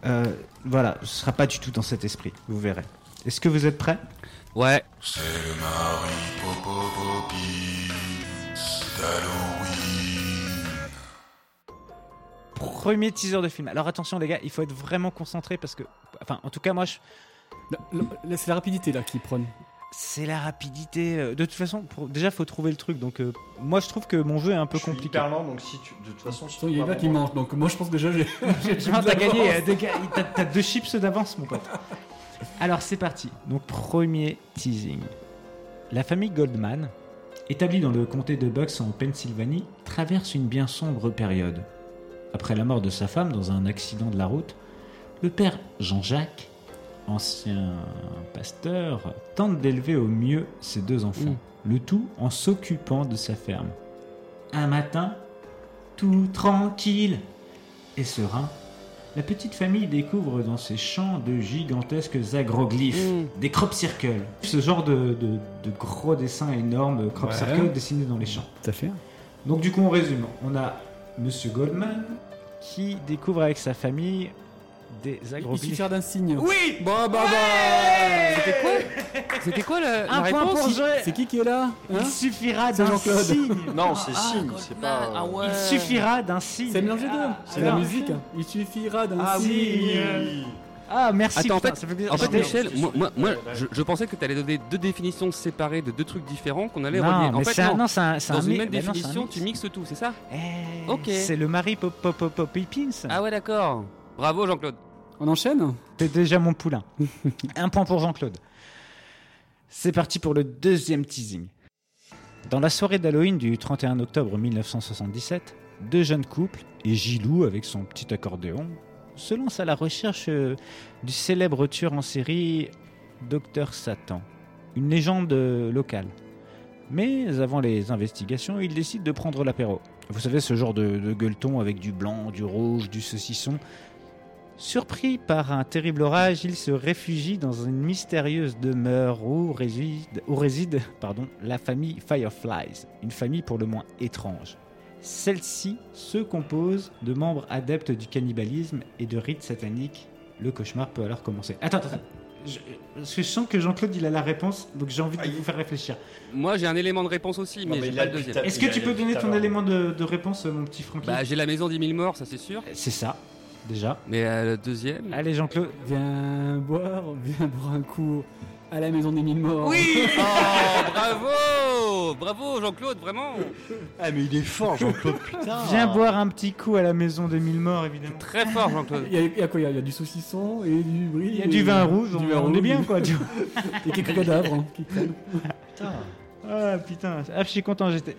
euh, voilà, ce sera pas du tout dans cet esprit, vous verrez. Est-ce que vous êtes prêts? Ouais, C'est le Popo Poppins d'Halloween. Premier teaser de film. Alors attention les gars, il faut être vraiment concentré parce que, enfin, en tout cas moi, je- c'est la rapidité là qui prône. C'est la rapidité. euh, De toute façon, pour- déjà faut trouver le truc. Donc euh, moi je trouve que mon jeu est un peu Je suis compliqué. hyper lent, donc si tu, de toute façon, il y a là qui donc moi je pense que déjà j'ai. (laughs) t'as gagné, euh, t'as- t'as deux (laughs) chips d'avance, mon pote. Alors, c'est parti. Donc, premier teasing. La famille Goldman, établie dans le comté de Bucks en Pennsylvanie, traverse une bien sombre période. Après la mort de sa femme dans un accident de la route, le père Jean-Jacques, ancien pasteur, tente d'élever au mieux ses deux enfants, le tout en s'occupant de sa ferme. Un matin, tout tranquille et serein, la petite famille découvre dans ses champs de gigantesques agroglyphes, des crop circles. Ce genre de, de- de gros dessins énormes, crop Ouais. circles dessinés dans les champs. Tout à fait. Donc du coup, on résume. On a Monsieur Goldman qui découvre avec sa famille des Il suffit agroglyphes. d'un signe. Oui Bon, bah, bah. C'était quoi C'était quoi la, la Un point réponse pour. C'est qui qui est là Il hein suffira C'est d'un signe. (laughs) Non, c'est signe, c'est pas. euh, Ah ouais. Il suffira d'un signe. C'est mélangé deux. Ah, C'est la musique. Il suffira d'un Ah signe. oui. Ah merci. Attends, en fait- ça fait plaisir. En fait, Michel, moi, moi, moi, je, je pensais que tu allais donner deux définitions séparées de deux trucs différents qu'on allait non, relier. En mais fait, un- non. un, Dans un une même mais non, un définition, tu mixes tout, c'est ça Eh, Ok. C'est le mari pop pop pop pop Pippins. Ah ouais, d'accord. Bravo, Jean-Claude. On enchaîne T'es déjà mon poulain. (laughs) Un point pour Jean-Claude. C'est parti pour le deuxième teasing. Dans la soirée d'Halloween du 31 octobre 1977, deux jeunes couples, et Gilou avec son petit accordéon, se lancent à la recherche euh, du célèbre tueur en série Docteur Satan, une légende euh, locale. Mais avant les investigations, ils décident de prendre l'apéro. Vous savez, ce genre de, de gueuleton avec du blanc, du rouge, du saucisson. Surpris par un terrible orage, ils se réfugient dans une mystérieuse demeure où réside, où réside pardon, la famille Fireflies, une famille pour le moins étrange. Celle-ci se compose de membres adeptes du cannibalisme et de rites sataniques. Le cauchemar peut alors commencer. Attends, attends, attends. Je, parce que je sens que Jean-Claude il a la réponse, donc j'ai envie de vous faire réfléchir. Moi, j'ai un élément de réponse aussi, mais, mais j'ai il pas a le deuxième. Est-ce que il tu il peux donner ton élément de, de réponse, mon petit Francky? Bah, j'ai la maison des mille morts, ça c'est sûr. C'est ça, déjà. Mais euh, le deuxième. Allez Jean-Claude, Viens boire, viens boire un coup à la maison des mille morts. Oui (laughs) Oh, bravo Bravo Jean-Claude, vraiment Ah, mais il est fort, Jean-Claude, putain. viens boire un petit coup à la maison des mille morts, évidemment. Très fort Jean-Claude. Il y, a, il y a quoi il y a, il y a du saucisson et du brie. Il y a du vin rouge, on, du vin on est rouge. bien quoi. tu (laughs) vois. Et quelques cadavres hein, qui traînent. Putain. Ah putain, ah, je suis content. j'étais-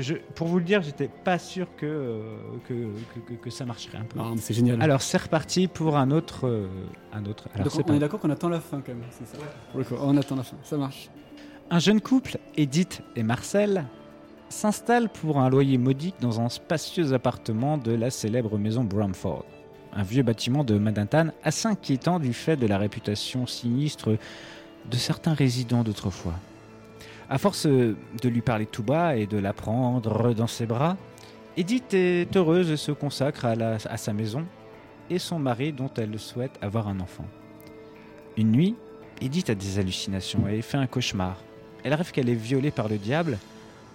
je- pour vous le dire, j'étais pas sûr que, euh, que, que, ça marcherait un peu. Ah, mais c'est génial. Alors c'est reparti pour un autre, euh, un autre. Alors, Donc, on pas- est d'accord qu'on attend la fin quand même, c'est ça. Coup, on attend la fin, ça marche. Un jeune couple, Edith et Marcel, s'installe pour un loyer modique dans un spacieux appartement de la célèbre maison Bramford. Un vieux bâtiment de Manhattan assez inquiétant du fait de la réputation sinistre de certains résidents d'autrefois. À force de lui parler tout bas et de la prendre dans ses bras, Edith est heureuse et se consacre à, à sa maison et son mari dont elle souhaite avoir un enfant. Une nuit, Edith a des hallucinations et fait un cauchemar. Elle rêve qu'elle est violée par le diable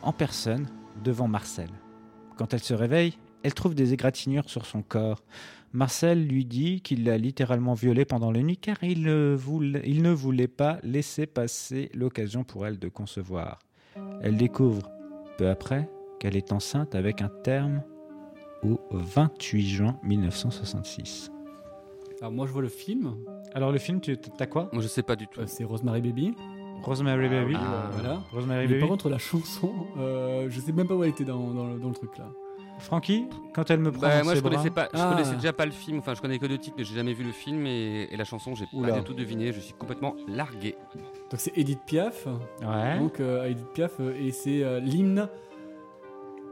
en personne devant Marcel. Quand elle se réveille, elle trouve des égratignures sur son corps. Marcel lui dit qu'il l'a littéralement violée pendant la nuit car il ne, voulait, il ne voulait pas laisser passer l'occasion pour elle de concevoir. Elle découvre peu après qu'elle est enceinte avec un terme au 28 juin 1966. Alors moi je vois le film, Alors le film, tu t'as quoi? Moi je sais pas du tout. euh, c'est Rosemary Baby. Rosemary Baby Ah. Voilà. Rosemary Mais Baby par contre la chanson, euh, je sais même pas où elle était dans, dans, le, dans le truc là. Francky, quand elle me prend Bah, dans moi ses je connaissais bras- pas, je Ah. connaissais déjà pas le film. Enfin, je connais que deux titres, mais j'ai jamais vu le film et, et la chanson, j'ai pas du tout deviné. Je suis complètement largué. Donc c'est Edith Piaf. Ouais. Donc euh, Edith Piaf euh, et c'est euh, l'hymne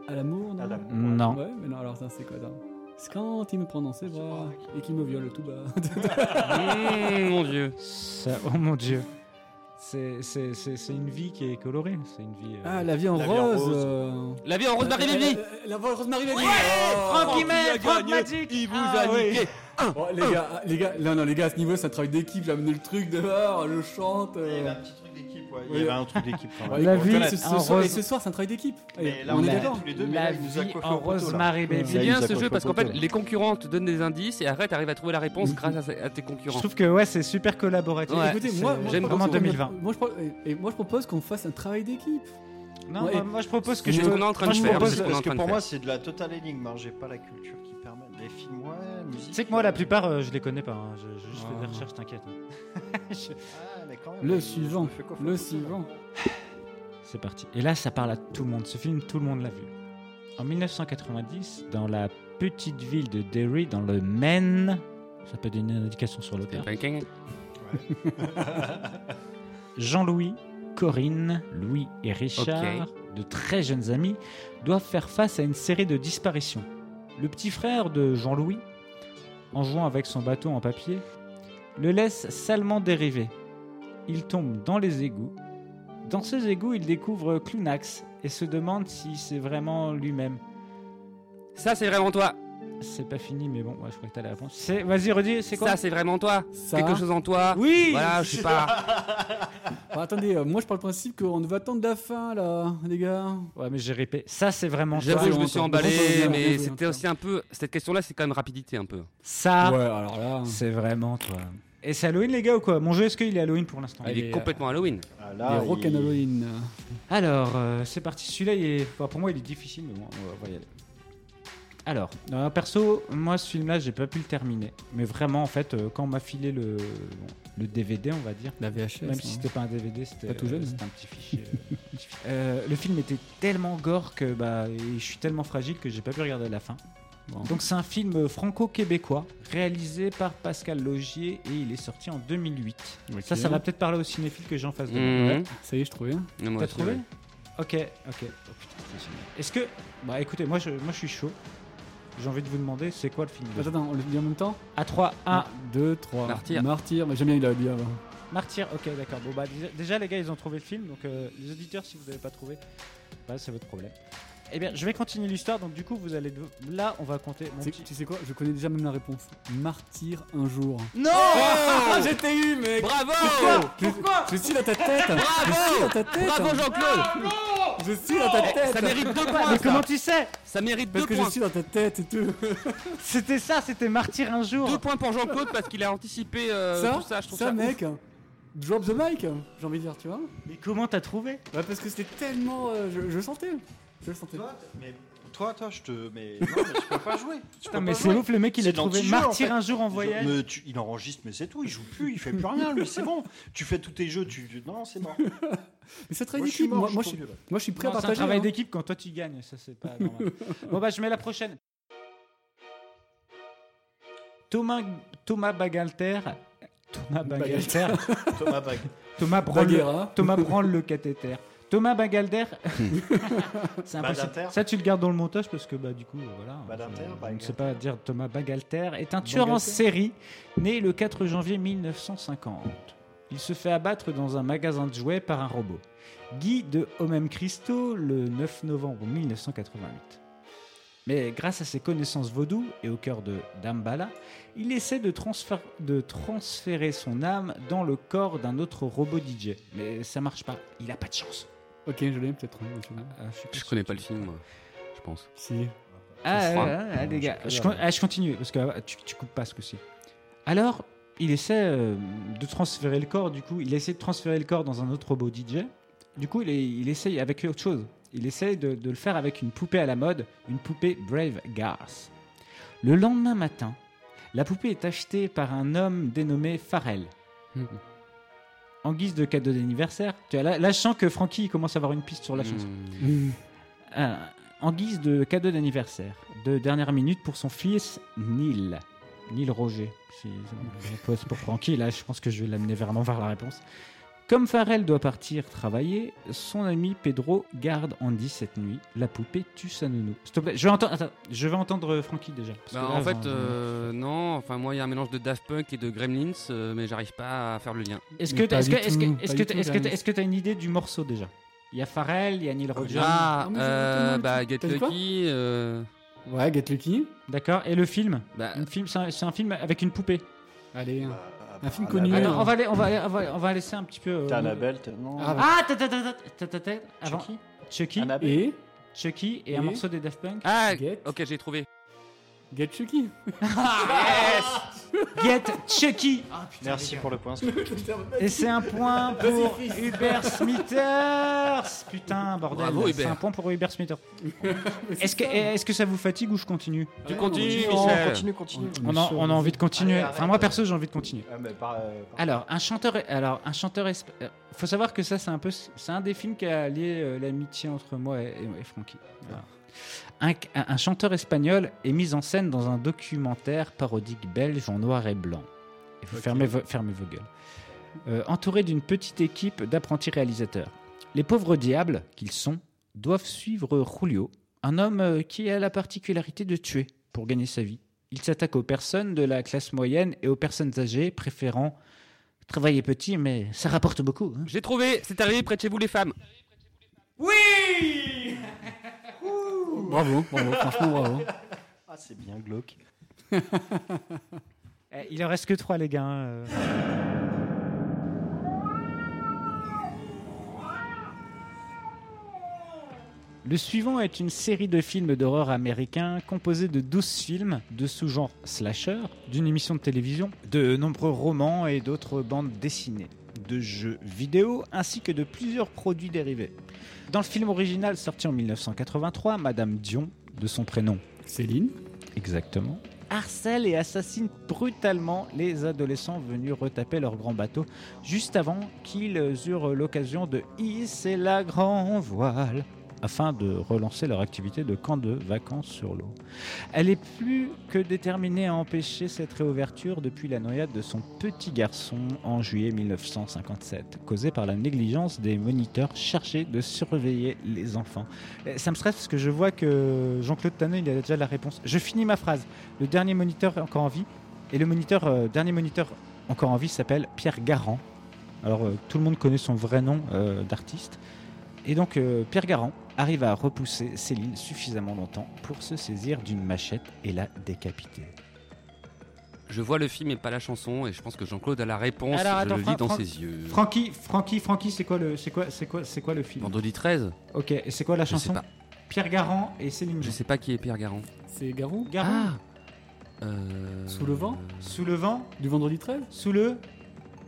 à l'amour. non? Non. Ouais, mais non alors ça c'est quoi ça? C'est quand il me prend dans ses bras et qu'il me viole tout bas. (laughs) Mmh, mon dieu. Ça- oh mon dieu. C'est, c'est, c'est, c'est une vie qui est colorée. C'est une vie. euh, ah la vie en La vie en rose. rose. euh, La vie en Rosemary euh, Baby. euh, La voix Rosemary Baby. Francky a May, Franck gagné. Magic. Il vous Ah, a oui. niqué. Oh, les gars, les gars, non, non, les gars, à ce niveau, c'est un travail d'équipe. J'ai amené le truc dehors, je chante. Il y avait euh, un petit truc d'équipe, Il y avait un truc d'équipe. La vie et ce soir, c'est un travail d'équipe. Mais Allez, là, on est d'accord. tous les deux, mais La vie en. Rosemary Baby. C'est bien ce jeu parce qu'en fait, les concurrents te donnent des indices et après, t'arrives à trouver la réponse grâce à, tes Je concurrents. trouve que ouais, c'est super collaboratif. Écoutez, moi, j'aime je vraiment propose qu'on- 2020. Moi, je, pro- et- moi, je propose qu'on fasse un travail d'équipe. Non, Ouais. moi, moi, je propose que je ce qu'on est en train de je faire, propose- Parce que pour moi, c'est de la totale énigme. hein. J'ai pas la culture qui permet. Les films, ouais, musique. Tu sais que moi, la plupart, euh, je les connais pas. hein. Je, je fais des recherches, t'inquiète. (laughs) Je- Ah, quand même, Le suivant, le suivant. (sighs) C'est parti. Et là, ça parle à tout le monde. Ce film, tout le monde l'a vu. En 1990, dans la petite ville de Derry, dans le Maine, ça peut donner une indication sur l'auteur. (laughs) Jean-Louis, Corinne, Louis et Richard, de très jeunes amis, doivent faire face à une série de disparitions. Le petit frère de Jean-Louis, en jouant avec son bateau en papier, le laisse salement dériver. Il tombe dans les égouts. Dans ces égouts, il découvre Clunax et se demande si c'est vraiment lui-même. Ça, c'est vraiment toi. C'est pas fini, mais bon, ouais, je crois que t'as la réponse. C'est... Vas-y, redis, c'est quoi Ça, c'est vraiment toi. Ça. Quelque chose en toi. Oui Voilà, je sais pas. (laughs) Ah, attendez, euh, moi, je parle du principe qu'on va attendre la fin, là, les gars. Ouais, mais j'ai répété. Ça, c'est vraiment toi. J'avoue, je me suis emballé, mais c'était aussi un peu. Cette question-là, c'est quand même rapidité un peu. Ça, Ouais, alors là. c'est vraiment toi. Et c'est Halloween, les gars, ou quoi Mon jeu, est-ce qu'il est Halloween pour l'instant Il Allez, est complètement Halloween. Ah, là, il- rock and Halloween. Alors, euh, c'est parti. Celui-là, il est... enfin, pour moi, il est difficile, mais bon, on va- y aller. Alors, euh, perso, moi ce film-là, j'ai pas pu le terminer. Mais vraiment, en fait, euh, quand on m'a filé le, le DVD, on va dire, La VHS. même si hein. c'était pas un DVD, c'était Pas tout jeune, euh, c'était un petit fichier. euh, petit fichier. Euh, le film était tellement gore que bah, je suis tellement fragile que j'ai pas pu regarder la fin. Bon. Donc c'est un film franco-québécois réalisé par Pascal Logier et il est sorti en 2008. Ok. Ça, ça va peut-être parler aux cinéphiles que j'ai en face de moi. Mhm. Ça y est, je trouvais. T'as trouvé ouais. Ok, ok. Oh. Est-ce que. Bah écoutez, moi je, moi je suis chaud. J'ai envie de vous demander, c'est quoi le film Attends, attends, on le dit en même temps À 3, 1. 2, 3. Martyr. Martyr, mais j'aime bien, il a dit avant. Martyr, ok, d'accord. Bon, bah déjà, déjà, les gars, ils ont trouvé le film. Donc, euh, les auditeurs, si vous n'avez pas trouvé, bah, c'est votre problème. Eh bien, je vais continuer l'histoire. Donc, du coup, vous allez. Là, on va compter. Mon C'est- petit- Tu sais quoi Je connais déjà même la réponse. Martyr un jour. Non Ah, J'étais eu, mec Bravo Pourquoi Je suis dans ta tête Je suis dans ta tête Bravo Jean-Claude Je suis dans ta tête Ça mérite deux Mais points comment ça. tu sais Ça mérite Parce deux que je points suis dans ta tête et tout. (laughs) C'était ça, c'était Martyr un jour. Deux points pour Jean-Claude parce qu'il a anticipé euh, ça, tout ça, je trouve ça, ça, ouf. mec, drop the mic, j'ai envie de dire, tu vois Mais comment t'as trouvé Ouais, parce que c'était tellement. euh, je, sentais. Je le sentais. Toi, mais toi, toi, je te. Mais non, mais tu peux pas jouer. Tu Putain, peux mais pas c'est jouer. ouf, le mec, il a C'est trouvé l'anti-jeu, en Martyr fait. un jour en voyage. Mais tu- il enregistre, mais c'est tout. Il joue plus, il fait plus rien. Lui, c'est bon. Tu fais tous tes jeux. Tu, tu- non, c'est mort. (laughs) Mais c'est très Moi, je suis d'équipe. mort. Moi, je moi, suis je trop suis, vieux, là. moi, je suis prêt Non, à c'est un partager. travail hein. d'équipe quand toi tu gagnes, ça c'est pas normal. (laughs) bon bah je mets la prochaine. Thomas Thomas Bagalter Thomas Bagalter (laughs) Thomas Bag. Thomas branle le, Baguera. Thomas branle le cathéter. Thomas Bagalter (laughs) C'est impossible. Ça tu le gardes dans le montage parce que bah du coup euh, voilà. Badinter, je ne sais pas dire Thomas Bagalter est un tueur en série né le 4 janvier 1950. Il se fait abattre dans un magasin de jouets par un robot. Guy de Homem Christo le 9 novembre 1988. Mais grâce à ses connaissances vaudou et au cœur de Dambala, il essaie de, transfer- de transférer son âme dans le corps d'un autre robot DJ. Mais ça marche pas, il a pas de chance. Ok, je l'ai peut-être. hein, tu vois. Ah, Je sûr. connais pas le film, moi, je pense. Si. Ah, ouais, ouais, les gars, je je, con- ah, je continue parce que ah, tu, tu coupes pas ce coup-ci. Alors, il essaie euh, de transférer le corps, du coup, il essaie de transférer le corps dans un autre robot DJ. Du coup, il, est- il essaye avec autre chose. Il essaye de, de le faire avec une poupée à la mode, une poupée Brave Garth. Le lendemain matin, la poupée est achetée par un homme dénommé Farrell. Mhm. En guise de cadeau d'anniversaire, tu vois, là, là, je sens que Francky commence à avoir une piste sur la chanson. Hmm. Euh, en guise de cadeau d'anniversaire de dernière minute pour son fils Neil. Neil Roger. Pose pour Francky, là je pense que je vais l'amener vraiment vers la réponse. Comme Farrell doit partir travailler, son ami Pedro garde Andy cette nuit. La poupée tue sa nounou. S'il te plaît, je vais entendre, attends, je vais entendre Francky déjà. parce Bah, que là, en fait, euh, non. Enfin, moi, il y a un mélange de Daft Punk et de Gremlins, euh, mais j'arrive pas à faire le lien. Est-ce que que t'as une idée du morceau déjà? Il y a Farrell, il y a Neil. Ah, Ah, mais je euh, bah, Get Lucky. euh, Ouais, Get Lucky. D'accord. Et le film? Bah, film, c'est un, film avec une poupée. Allez. Bah, Un film connu. Ah Ouais. non, on va, aller- on, va, on, va, on va laisser un petit peu. euh, T'as Annabelle, t'as- non. Ah, ta, ta, ta, ta, ta, ta, ta, avant. Chucky Chucky, Annabelle. Et Chucky et un Et morceau des Daft Punk. Ah, Get. ok, j'ai trouvé. Get Chucky. (laughs) Get Chucky. Merci pour le point. (laughs) Et (laughs) c'est un point pour Hubert Smithers. Putain, bordel. Bravo, C'est Hubert. un point pour Hubert Smithers. Est-ce que, est que ça vous fatigue ou je continue Tu Ouais, continues, Michel. continue, continue. on a, on a envie de continuer. Allez, enfin, moi perso, j'ai envie de continuer. Ah, mais par- euh, par- Alors, un chanteur, alors un chanteur, esp- euh, faut savoir que ça, c'est un peu, c'est un des films qui a lié euh, l'amitié entre moi et, et- et Francky. Voilà. Un, un chanteur espagnol est mis en scène dans un documentaire parodique belge en noir et blanc. Et vous fermez, vo- fermez vos gueules. Euh, entouré d'une petite équipe d'apprentis réalisateurs. Les pauvres diables qu'ils sont doivent suivre Julio, un homme euh, qui a la particularité de tuer pour gagner sa vie. Il s'attaque aux personnes de la classe moyenne et aux personnes âgées, préférant travailler petit, mais ça rapporte beaucoup. hein. J'ai trouvé, c'est arrivé près de chez vous les femmes. (laughs) Bravo, bravo, franchement bravo. Ah, c'est bien glauque. (laughs) Eh, il en reste que trois, les gars. hein, euh. Le suivant est une série de films d'horreur américains composée de 12 films de sous-genre slasher, d'une émission de télévision, de nombreux romans et d'autres bandes dessinées, de jeux vidéo ainsi que de plusieurs produits dérivés. Dans le film original sorti en 1983, Madame Dion, de son prénom Céline. Exactement. Harcèle et assassine brutalement les adolescents venus retaper leur grand bateau juste avant qu'ils eurent l'occasion de hisser la grand voile afin de relancer leur activité de camp de vacances sur l'eau. Elle est plus que déterminée à empêcher cette réouverture depuis la noyade de son petit garçon en juillet 1957, causée par la négligence des moniteurs chargés de surveiller les enfants. Ça me stresse parce que je vois que Jean-Claude Taneux, il a déjà la réponse. Je finis ma phrase. Le dernier moniteur est encore en vie, et le moniteur, euh, dernier moniteur encore en vie s'appelle Pierre Garand. Alors euh, tout le monde connaît son vrai nom euh, d'artiste. Et donc Pierre Garand arrive à repousser Céline suffisamment longtemps pour se saisir d'une machette et la décapiter. Je vois le film et pas la chanson, et je pense que Jean-Claude a la réponse. Alors, je le Fran- lis dans Fran- ses yeux. Francky, Francky, Francky, c'est quoi le, c'est quoi, c'est quoi, c'est quoi le film? Vendredi 13 Ok, et c'est quoi la Je sais chanson? pas. Pierre Garand et Céline Je sais pas qui est Pierre Garand. C'est Garou? Garand, Euh, Sous le vent? Sous le vent, Du vendredi 13 sous le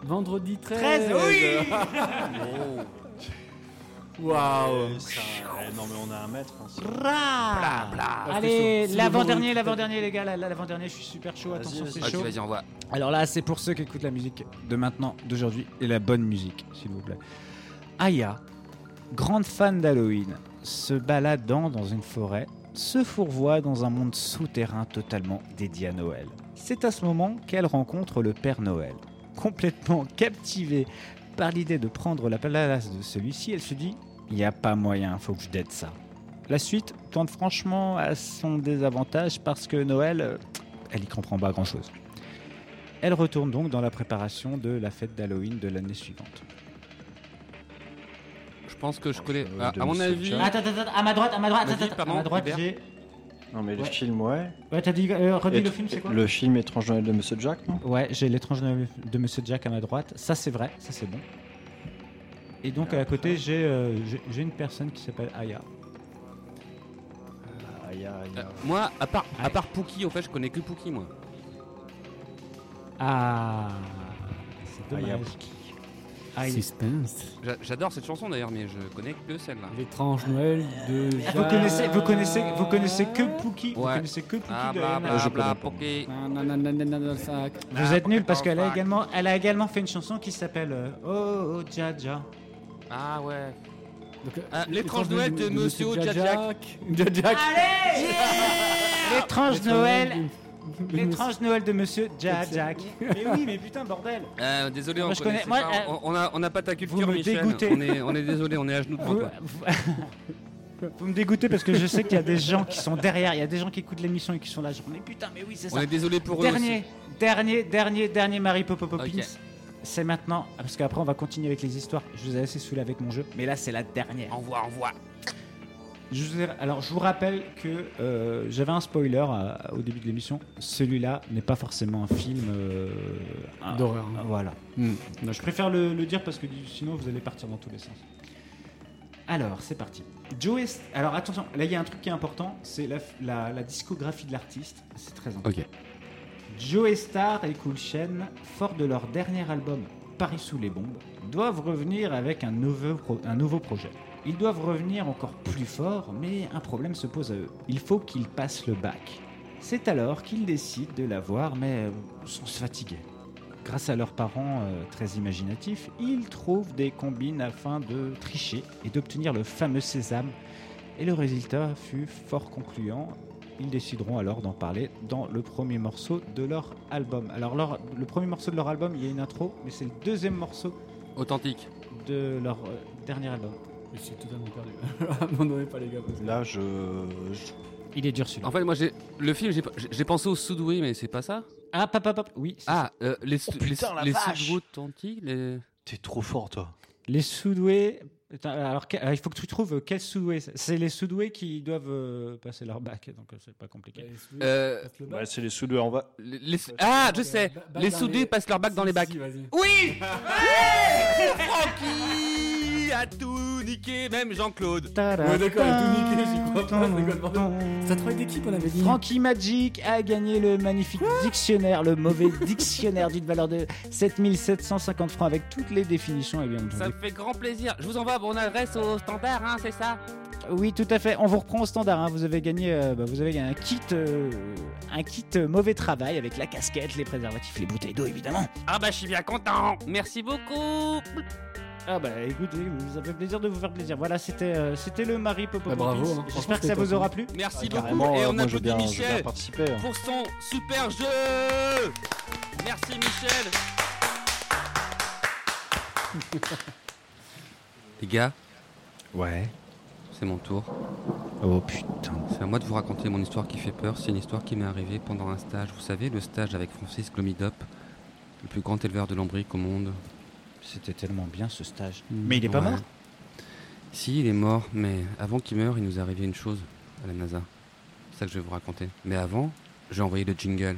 Vendredi 13 13, oui (laughs) Waouh non mais on a un mètre. hein, Bla, bla. Allez, l'avant-dernier, l'avant-dernier, les gars, la- la- l'avant-dernier, je suis super chaud, Vas-y, attention, vas-y. c'est chaud. vas-y, envoie. Alors là, c'est pour ceux qui écoutent la musique de maintenant, d'aujourd'hui, et la bonne musique, s'il vous plaît. Aya, grande fan d'Halloween, se baladant dans une forêt, se fourvoie dans un monde souterrain totalement dédié à Noël. C'est à ce moment qu'elle rencontre le Père Noël. Complètement captivée par l'idée de prendre la place de celui-ci, elle se dit il n'y a pas moyen, faut que je dette ça. La suite tourne franchement à son désavantage parce que Noël, euh, elle y comprend pas grand-chose. Elle retourne donc dans la préparation de la fête d'Halloween de l'année suivante. Je pense que je connais. Euh, à, à mon avis. Attends, attends, attends, à ma droite, à ma droite, attends, attends, pardon, à ma droite, j'ai. Non mais le Ouais. film, ouais. Ouais, t'as dit, euh, redis Et- le film, c'est quoi Le film Étrange Noël de Monsieur Jack, non? Ouais, j'ai l'étrange Noël de Monsieur Jack à ma droite. Ça, c'est vrai, ça, c'est bon. Et donc, Et à côté, j'ai euh, j'ai- j'ai une personne qui s'appelle Aya. Aïe, aïe, Euh, aïe. moi, à part, à part Pookie, en fait, je connais que Pookie, moi. Ah, c'est Aya dommage. Aya. Suspense. J'a- J'adore cette chanson d'ailleurs, mais je connais que celle-là. L'étrange Noël de. Ah, Vous connaissez, vous connaissez, vous connaissez que Pookie. Vous connaissez que Pookie Ah, de. Vous êtes nuls parce qu'elle a également, elle a également fait une chanson qui s'appelle Oh, oh Jaja. Ah ouais. L'étrange Noël de Monsieur Jack. Jack. Jack. L'étrange Noël, l'étrange Noël de Monsieur Jack. Mais oui, mais putain bordel. (laughs) Euh, désolé, Moi, on je connaissait moi, pas. euh, On- on a, on n'a pas ta culture, me Michel. dégoûtez. On est, on est désolé, on est à genoux devant Vous, toi. vous- (laughs) vous me dégoûtez parce que je sais qu'il y a des gens qui sont derrière, il y a des gens qui écoutent l'émission et qui sont là. Genre, mais putain, mais oui, c'est On ça. est désolé pour eux Dernier, aussi. dernier, dernier, dernier Mary Poppins. Ok. C'est maintenant, parce qu'après on va continuer avec les histoires. Je vous ai assez saoulé avec mon jeu, mais là c'est la dernière. Envoie, envoie. Je vous ai- alors je vous rappelle que euh, j'avais un spoiler à- au début de l'émission. Celui-là n'est pas forcément un film euh, un- D'horreur. un- Voilà. Hmm, Je préfère le, le dire parce que sinon vous allez partir dans tous les sens. Alors, c'est parti. Joe est... Alors attention, là il y a un truc qui est important, c'est la, la- la discographie de l'artiste. C'est très important. Ok. Joe Star et Cool Chain, forts de leur dernier album Paris sous les bombes, doivent revenir avec un nouveau, pro- un nouveau projet. Ils doivent revenir encore plus fort, mais un problème se pose à eux. Il faut qu'ils passent le bac. C'est alors qu'ils décident de la voir, mais euh, sans se fatiguer. Grâce à leurs parents euh, très imaginatifs, ils trouvent des combines afin de tricher et d'obtenir le fameux sésame. Et le résultat fut fort concluant. Ils décideront alors d'en parler dans le premier morceau de leur album. Alors leur- le premier morceau de leur album, il y a une intro, mais c'est le deuxième morceau Authentique. de leur euh, dernier album. Je suis totalement perdu. (laughs) Abandonnez pas les gars. parce que- Là, je. je- Il est dur celui-là. En fait, moi, j'ai le film, j'ai j'ai pensé au Soudoué, mais c'est pas ça. Ah, papa, papa, oui. c'est Ah, euh, les Oh, putain, la les, les vache. Soudoués authentiques, les. T'es trop fort, toi. Les soudoués. Attends, Alors, que- alors, il faut que tu trouves quels soudoués. c'est. C'est les soudoués qui doivent euh, passer leur bac, donc euh, c'est pas compliqué. Euh, Passe le Ouais, bac. c'est les sous-deux. On va. les- les- Ah, je sais. Ba- bac Les dans passent leur bac dans les bacs. Si, vas-y. Oui (laughs) Francky a tout niqué, même Jean-Claude. Ouais, d'accord, tout niqué, j'y crois pas, je rigole, pardon. C'est un travail d'équipe, on avait dit. Frankie Magic a gagné le magnifique dictionnaire, le mauvais dictionnaire d'une valeur de 7750 francs avec toutes les définitions et bien Ça entendu. me fait grand plaisir. Je vous envoie mon adresse au standard, hein, c'est ça? Oui, tout à fait. On vous reprend au standard. hein. Vous avez gagné, euh, bah, vous avez gagné un kit, euh, un kit euh, mauvais travail avec la casquette, les préservatifs, les bouteilles d'eau évidemment. Ah bah je suis bien content. Merci beaucoup. Ah bah écoutez, ça fait plaisir de vous faire plaisir. Voilà, c'était, euh, c'était le Marie Popo. Bah, bravo, hein. J'espère que ça vous aura plu. Merci beaucoup. Carrément, Et euh, on applaudit bien, Michel hein. pour son super jeu. Merci Michel. (laughs) Les gars, Ouais. c'est mon tour. Oh putain. C'est à moi de vous raconter mon histoire qui fait peur. C'est une histoire qui m'est arrivée pendant un stage. Vous savez, le stage avec Francis Glomidop, le plus grand éleveur de lombriques au monde. C'était tellement bien ce stage. Mais il est pas Ouais. mort Si, il est mort, mais avant qu'il meure, il nous est arrivé une chose à la NASA. C'est ça que je vais vous raconter. Mais avant, j'ai envoyé le jingle.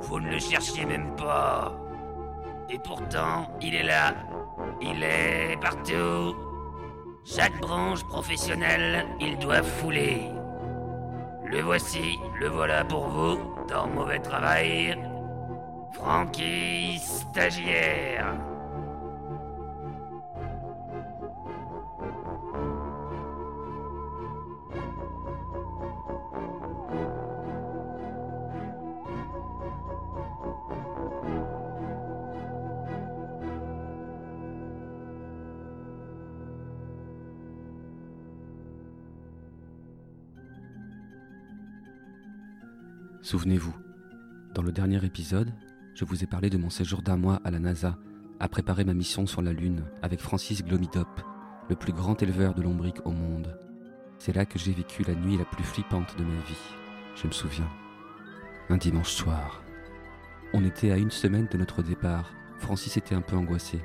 Vous ne le cherchiez même pas. Et pourtant, il est là. Il est partout. Chaque branche professionnelle, il doit fouler. Le voici, le voilà pour vous, dans Mauvais Travail. Francky, stagiaire. Souvenez-vous, dans le dernier épisode, je vous ai parlé de mon séjour d'un mois à la NASA, à préparer ma mission sur la Lune avec Francis Glomidop, le plus grand éleveur de lombriques au monde. C'est là que j'ai vécu la nuit la plus flippante de ma vie. Je me souviens. Un dimanche soir. On était à une semaine de notre départ. Francis était un peu angoissé.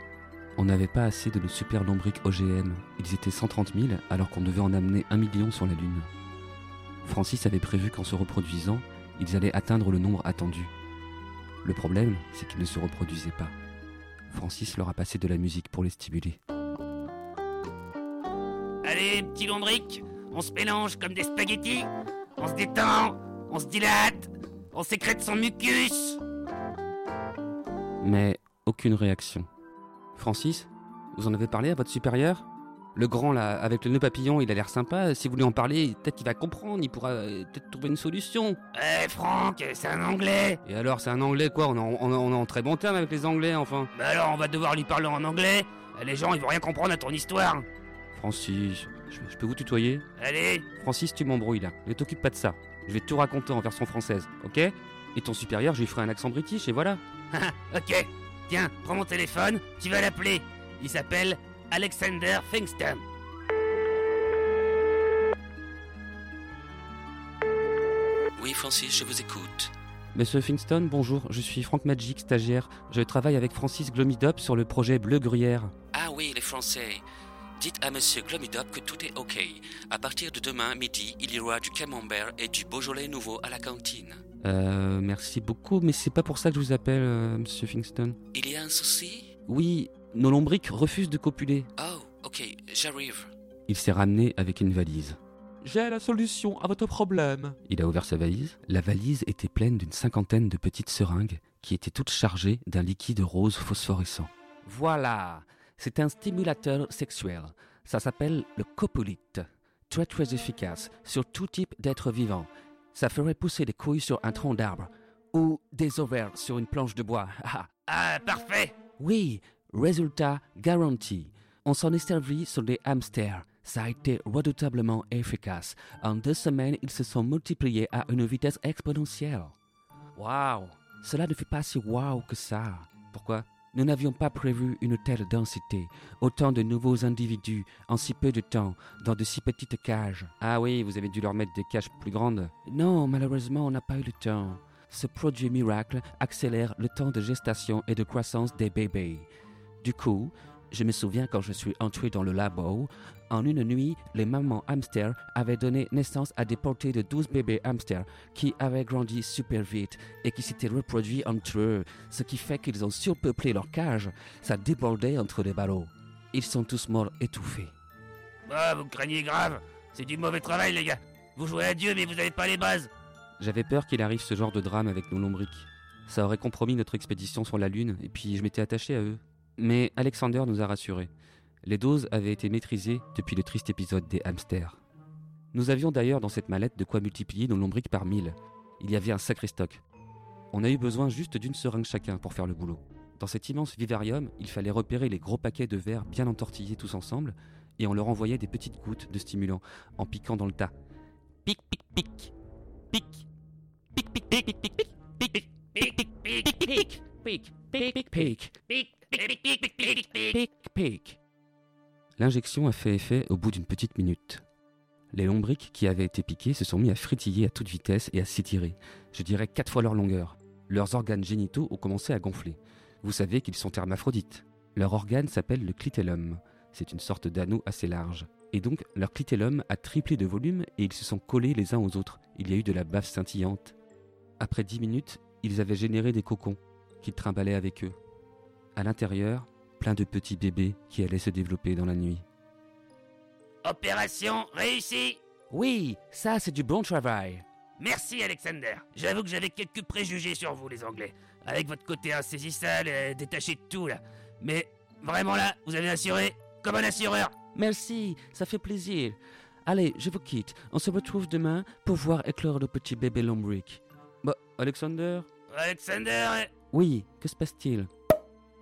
On n'avait pas assez de nos super lombriques OGM. Ils étaient 130 000 alors qu'on devait en amener un million sur la Lune. Francis avait prévu qu'en se reproduisant, ils allaient atteindre le nombre attendu. Le problème, c'est qu'ils ne se reproduisaient pas. Francis leur a passé de la musique pour les stimuler. Allez, petit lombric, on se mélange comme des spaghettis. On se détend, on se dilate, on sécrète son mucus. Mais aucune réaction. Francis, vous en avez parlé à votre supérieur? Le grand là, avec le nœud papillon, il a l'air sympa. Si vous lui en parlez, peut-être qu'il va comprendre, il pourra euh, peut-être trouver une solution. Eh, Franck, c'est un anglais. Et alors, c'est un anglais quoi? On est, en, on est- on est en très bon terme avec les anglais enfin. Bah alors, on va devoir lui parler en anglais. Les gens, ils vont rien comprendre à ton histoire. Francis, je, je peux vous tutoyer? Allez, Francis, tu m'embrouilles là. Ne t'occupe pas de ça. Je vais tout raconter en version française, ok? Et ton supérieur, je lui ferai un accent british et voilà. (laughs) ok. Tiens, prends mon téléphone, tu vas l'appeler. Il s'appelle Alexander Fingston. Oui, Francis, je vous écoute. Monsieur Fingston, bonjour, je suis Franck Magic, stagiaire. Je travaille avec Francis Glomidop sur le projet Bleu Gruyère. Ah oui, les Français. Dites à Monsieur Glomidop que tout est OK. À partir de demain midi, il y aura du camembert et du Beaujolais nouveau à la cantine. Euh, merci beaucoup, mais c'est pas pour ça que je vous appelle, euh, Monsieur Fingston. Il y a un souci? Oui, nos lombriques refusent de copuler. Oh, OK, j'arrive. Il s'est ramené avec une valise. J'ai la solution à votre problème. Il a ouvert sa valise. La valise était pleine d'une cinquantaine de petites seringues qui étaient toutes chargées d'un liquide rose phosphorescent. Voilà, c'est un stimulateur sexuel. Ça s'appelle le copulite. Très très efficace sur tout type d'être vivant. Ça ferait pousser des couilles sur un tronc d'arbre ou des ovaires sur une planche de bois. (laughs) Ah, Ah, parfait. oui, résultat garanti. On s'en est servi sur des hamsters. Ça a été redoutablement efficace. En deux semaines, ils se sont multipliés à une vitesse exponentielle. Waouh Cela ne fait pas si waouh que ça. Pourquoi? Nous n'avions pas prévu une telle densité, autant de nouveaux individus en si peu de temps, dans de si petites cages. Ah oui, vous avez dû leur mettre des cages plus grandes. Non, malheureusement, on n'a pas eu le temps. Ce produit miracle accélère le temps de gestation et de croissance des bébés. Du coup, je me souviens quand je suis entré dans le labo, en une nuit, les mamans hamsters avaient donné naissance à des portées de 12 bébés hamsters qui avaient grandi super vite et qui s'étaient reproduits entre eux, ce qui fait qu'ils ont surpeuplé leur cage. Ça débordait entre les barreaux. Ils sont tous morts étouffés. Bah, vous craignez grave. C'est du mauvais travail, les gars. Vous jouez à Dieu, mais vous avez pas les bases. J'avais peur qu'il arrive ce genre de drame avec nos lombriques. Ça aurait compromis notre expédition sur la Lune et puis je m'étais attaché à eux. Mais Alexander nous a rassurés. Les doses avaient été maîtrisées depuis le triste épisode des hamsters. Nous avions d'ailleurs dans cette mallette de quoi multiplier nos lombriques par mille. Il y avait un sacré stock. On a eu besoin juste d'une seringue chacun pour faire le boulot. Dans cet immense vivarium, il fallait repérer les gros paquets de verre bien entortillés tous ensemble, et on leur envoyait des petites gouttes de stimulant en piquant dans le tas. Pic, pic, pic, pic, pic, pic, pic, pic, pic, pic, pic, pic, pic, pic, pic, pic. L'injection a fait effet au bout d'une petite minute. Les lombriques qui avaient été piquées se sont mis à frétiller à toute vitesse et à s'étirer, je dirais quatre fois leur longueur. Leurs organes génitaux ont commencé à gonfler. Vous savez qu'ils sont hermaphrodites. Leur organe s'appelle le clitellum. C'est une sorte d'anneau assez large. Et donc, leur clitellum a triplé de volume et ils se sont collés les uns aux autres. Il y a eu de la bave scintillante. Après dix minutes, ils avaient généré des cocons qu'ils trimballaient avec eux. À l'intérieur, plein de petits bébés qui allaient se développer dans la nuit. Opération réussie Oui, ça c'est du bon travail. Merci Alexander. J'avoue que j'avais quelques préjugés sur vous les Anglais. Avec votre côté insaisissable, et détaché de tout là. Mais vraiment là, vous avez assuré comme un assureur. Merci, ça fait plaisir. Allez, je vous quitte. On se retrouve demain pour voir éclore le petit bébé lombric. Bah, Alexander? Alexander, Oui, que se passe-t-il?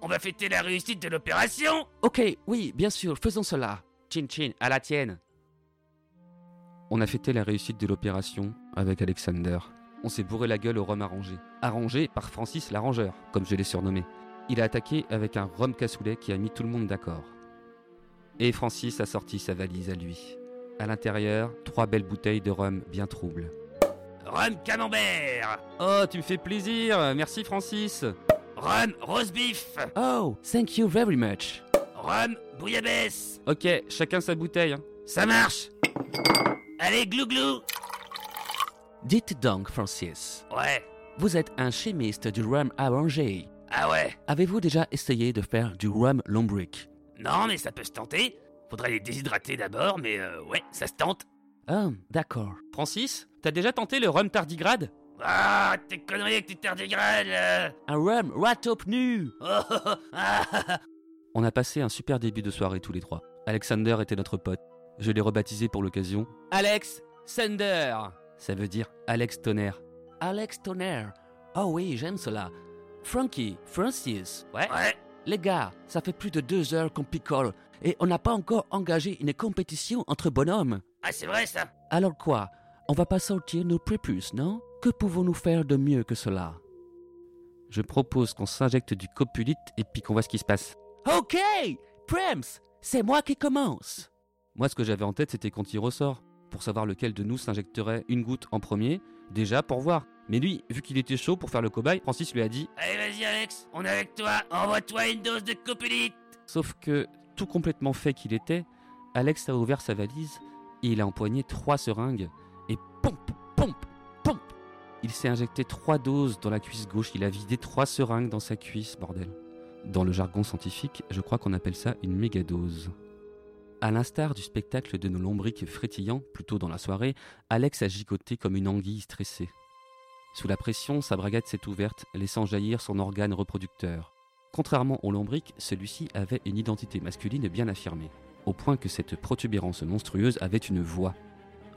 On va fêter la réussite de l'opération Ok, oui, bien sûr, faisons cela. Chin chin, à la tienne. On a fêté la réussite de l'opération avec Alexander. On s'est bourré la gueule au rhum arrangé. Arrangé par Francis l'arrangeur, comme je l'ai surnommé. Il a attaqué avec un rhum cassoulet qui a mis tout le monde d'accord. Et Francis a sorti sa valise à lui. À l'intérieur, trois belles bouteilles de rhum bien troubles. Rhum camembert Oh, tu me fais plaisir Merci Francis Rhum roast beef Oh, thank you very much. Rhum bouillabaisse Ok, chacun sa bouteille. hein. Ça marche Allez, glou-glou Dites donc, Francis, Ouais. vous êtes un chimiste du rhum arrangé. Ah ouais Avez-vous déjà essayé de faire du rhum lombric? Non, mais ça peut se tenter. Faudrait les déshydrater d'abord, mais euh, ouais, ça se tente. Ah, d'accord. Francis, t'as déjà tenté le rhum tardigrade? Ah, tes conneries avec tes tardigrades, là Un rhum rataupe nu. (laughs) On a passé un super début de soirée tous les trois. Alexander était notre pote. Je l'ai rebaptisé pour l'occasion Alex Sander. Ça veut dire Alex Tonnerre. Alex Tonnerre. Oh oui, j'aime cela. Frankie, Francis. Ouais Ouais Les gars, ça fait plus de deux heures qu'on picole et on n'a pas encore engagé une compétition entre bonhommes. Ah, c'est vrai, ça Alors quoi? On va pas sortir nos prépuces, non? Que pouvons-nous faire de mieux que cela? Je propose qu'on s'injecte du copulite et puis qu'on voit ce qui se passe. Ok Prems, c'est moi qui commence. Moi, ce que j'avais en tête, c'était qu'on tire au sort. Pour savoir lequel de nous s'injecterait une goutte en premier, déjà pour voir. Mais lui, vu qu'il était chaud pour faire le cobaye, Francis lui a dit Allez, vas-y, Alex, on est avec toi. Envoie-toi une dose de copulite Sauf que, tout complètement fait qu'il était, Alex a ouvert sa valise et il a empoigné trois seringues Il s'est injecté trois doses dans la cuisse gauche, il a vidé trois seringues dans sa cuisse, bordel. Dans le jargon scientifique, je crois qu'on appelle ça une mégadose. À l'instar du spectacle de nos lombriques frétillants, plus tôt dans la soirée, Alex a gigoté comme une anguille stressée. Sous la pression, sa braguette s'est ouverte, laissant jaillir son organe reproducteur. Contrairement au lombric, celui-ci avait une identité masculine bien affirmée, au point que cette protubérance monstrueuse avait une voix.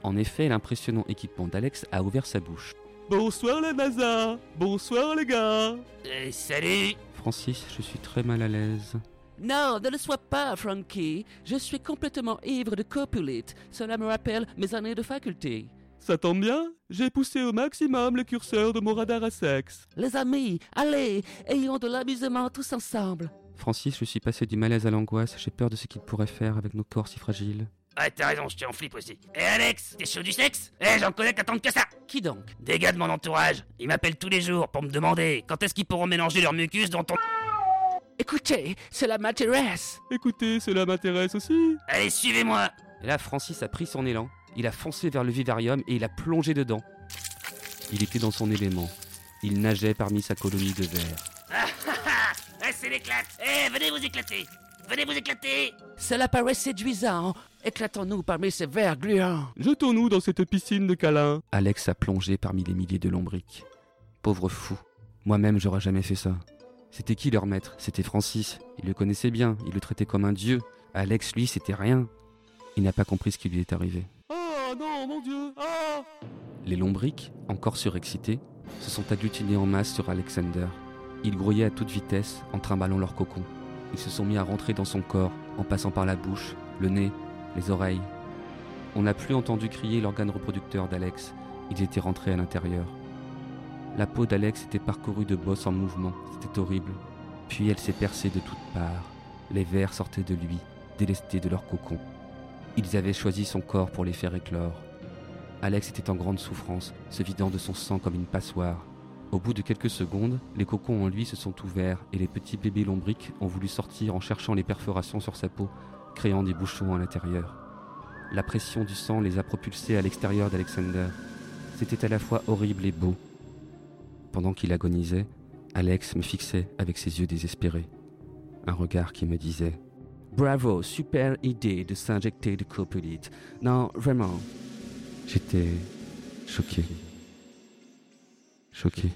En effet, l'impressionnant équipement d'Alex a ouvert sa bouche. Bonsoir les mazas Bonsoir les gars Euh, salut Francis, je suis très mal à l'aise. Non, ne le sois pas, Frankie. Je suis complètement ivre de copulite. Cela me rappelle mes années de faculté. Ça tombe bien? J'ai poussé au maximum le curseur de mon radar à sexe. Les amis, allez, ayons de l'amusement tous ensemble. Francis, je suis passé du malaise à l'angoisse, j'ai peur de ce qu'il pourrait faire avec nos corps si fragiles. Ah, t'as raison, je suis en flip aussi. Eh, Alex, t'es chaud du sexe? Eh, j'en connais qui attendent que ça Qui donc? Des gars de mon entourage. Ils m'appellent tous les jours pour me demander quand est-ce qu'ils pourront mélanger leur mucus dans ton... Écoutez, cela m'intéresse. Écoutez, cela m'intéresse aussi. Allez, suivez-moi Et là, Francis a pris son élan, il a foncé vers le vivarium et il a plongé dedans. Il était dans son élément. Il nageait parmi sa colonie de verre. Ah, ah, ah Ah, c'est l'éclate Eh, venez vous éclater Venez vous éclater Cela paraît séduisant. Éclatons-nous parmi ces vers gluants. Jetons-nous dans cette piscine de câlins. Alex a plongé parmi les milliers de lombriques. Pauvre fou. Moi-même, j'aurais jamais fait ça. C'était qui leur maître? C'était Francis. Il le connaissait bien, il le traitait comme un dieu. Alex, lui, c'était rien. Il n'a pas compris ce qui lui est arrivé. Oh non, mon Dieu Ah Les lombriques, encore surexcités, se sont agglutinés en masse sur Alexander. Ils grouillaient à toute vitesse en trimballant leur cocon. Ils se sont mis à rentrer dans son corps en passant par la bouche, le nez, les oreilles. On n'a plus entendu crier l'organe reproducteur d'Alex. Il était rentré à l'intérieur. La peau d'Alex était parcourue de bosses en mouvement. C'était horrible. Puis elle s'est percée de toutes parts. Les vers sortaient de lui, délestés de leur cocon. Ils avaient choisi son corps pour les faire éclore. Alex était en grande souffrance, se vidant de son sang comme une passoire. Au bout de quelques secondes, les cocons en lui se sont ouverts et les petits bébés lombriques ont voulu sortir en cherchant les perforations sur sa peau, créant des bouchons à l'intérieur. La pression du sang les a propulsés à l'extérieur d'Alexander. C'était à la fois horrible et beau. Pendant qu'il agonisait, Alex me fixait avec ses yeux désespérés. Un regard qui me disait Bravo, super idée de s'injecter de copolite. Non, vraiment. J'étais choqué. Choqué.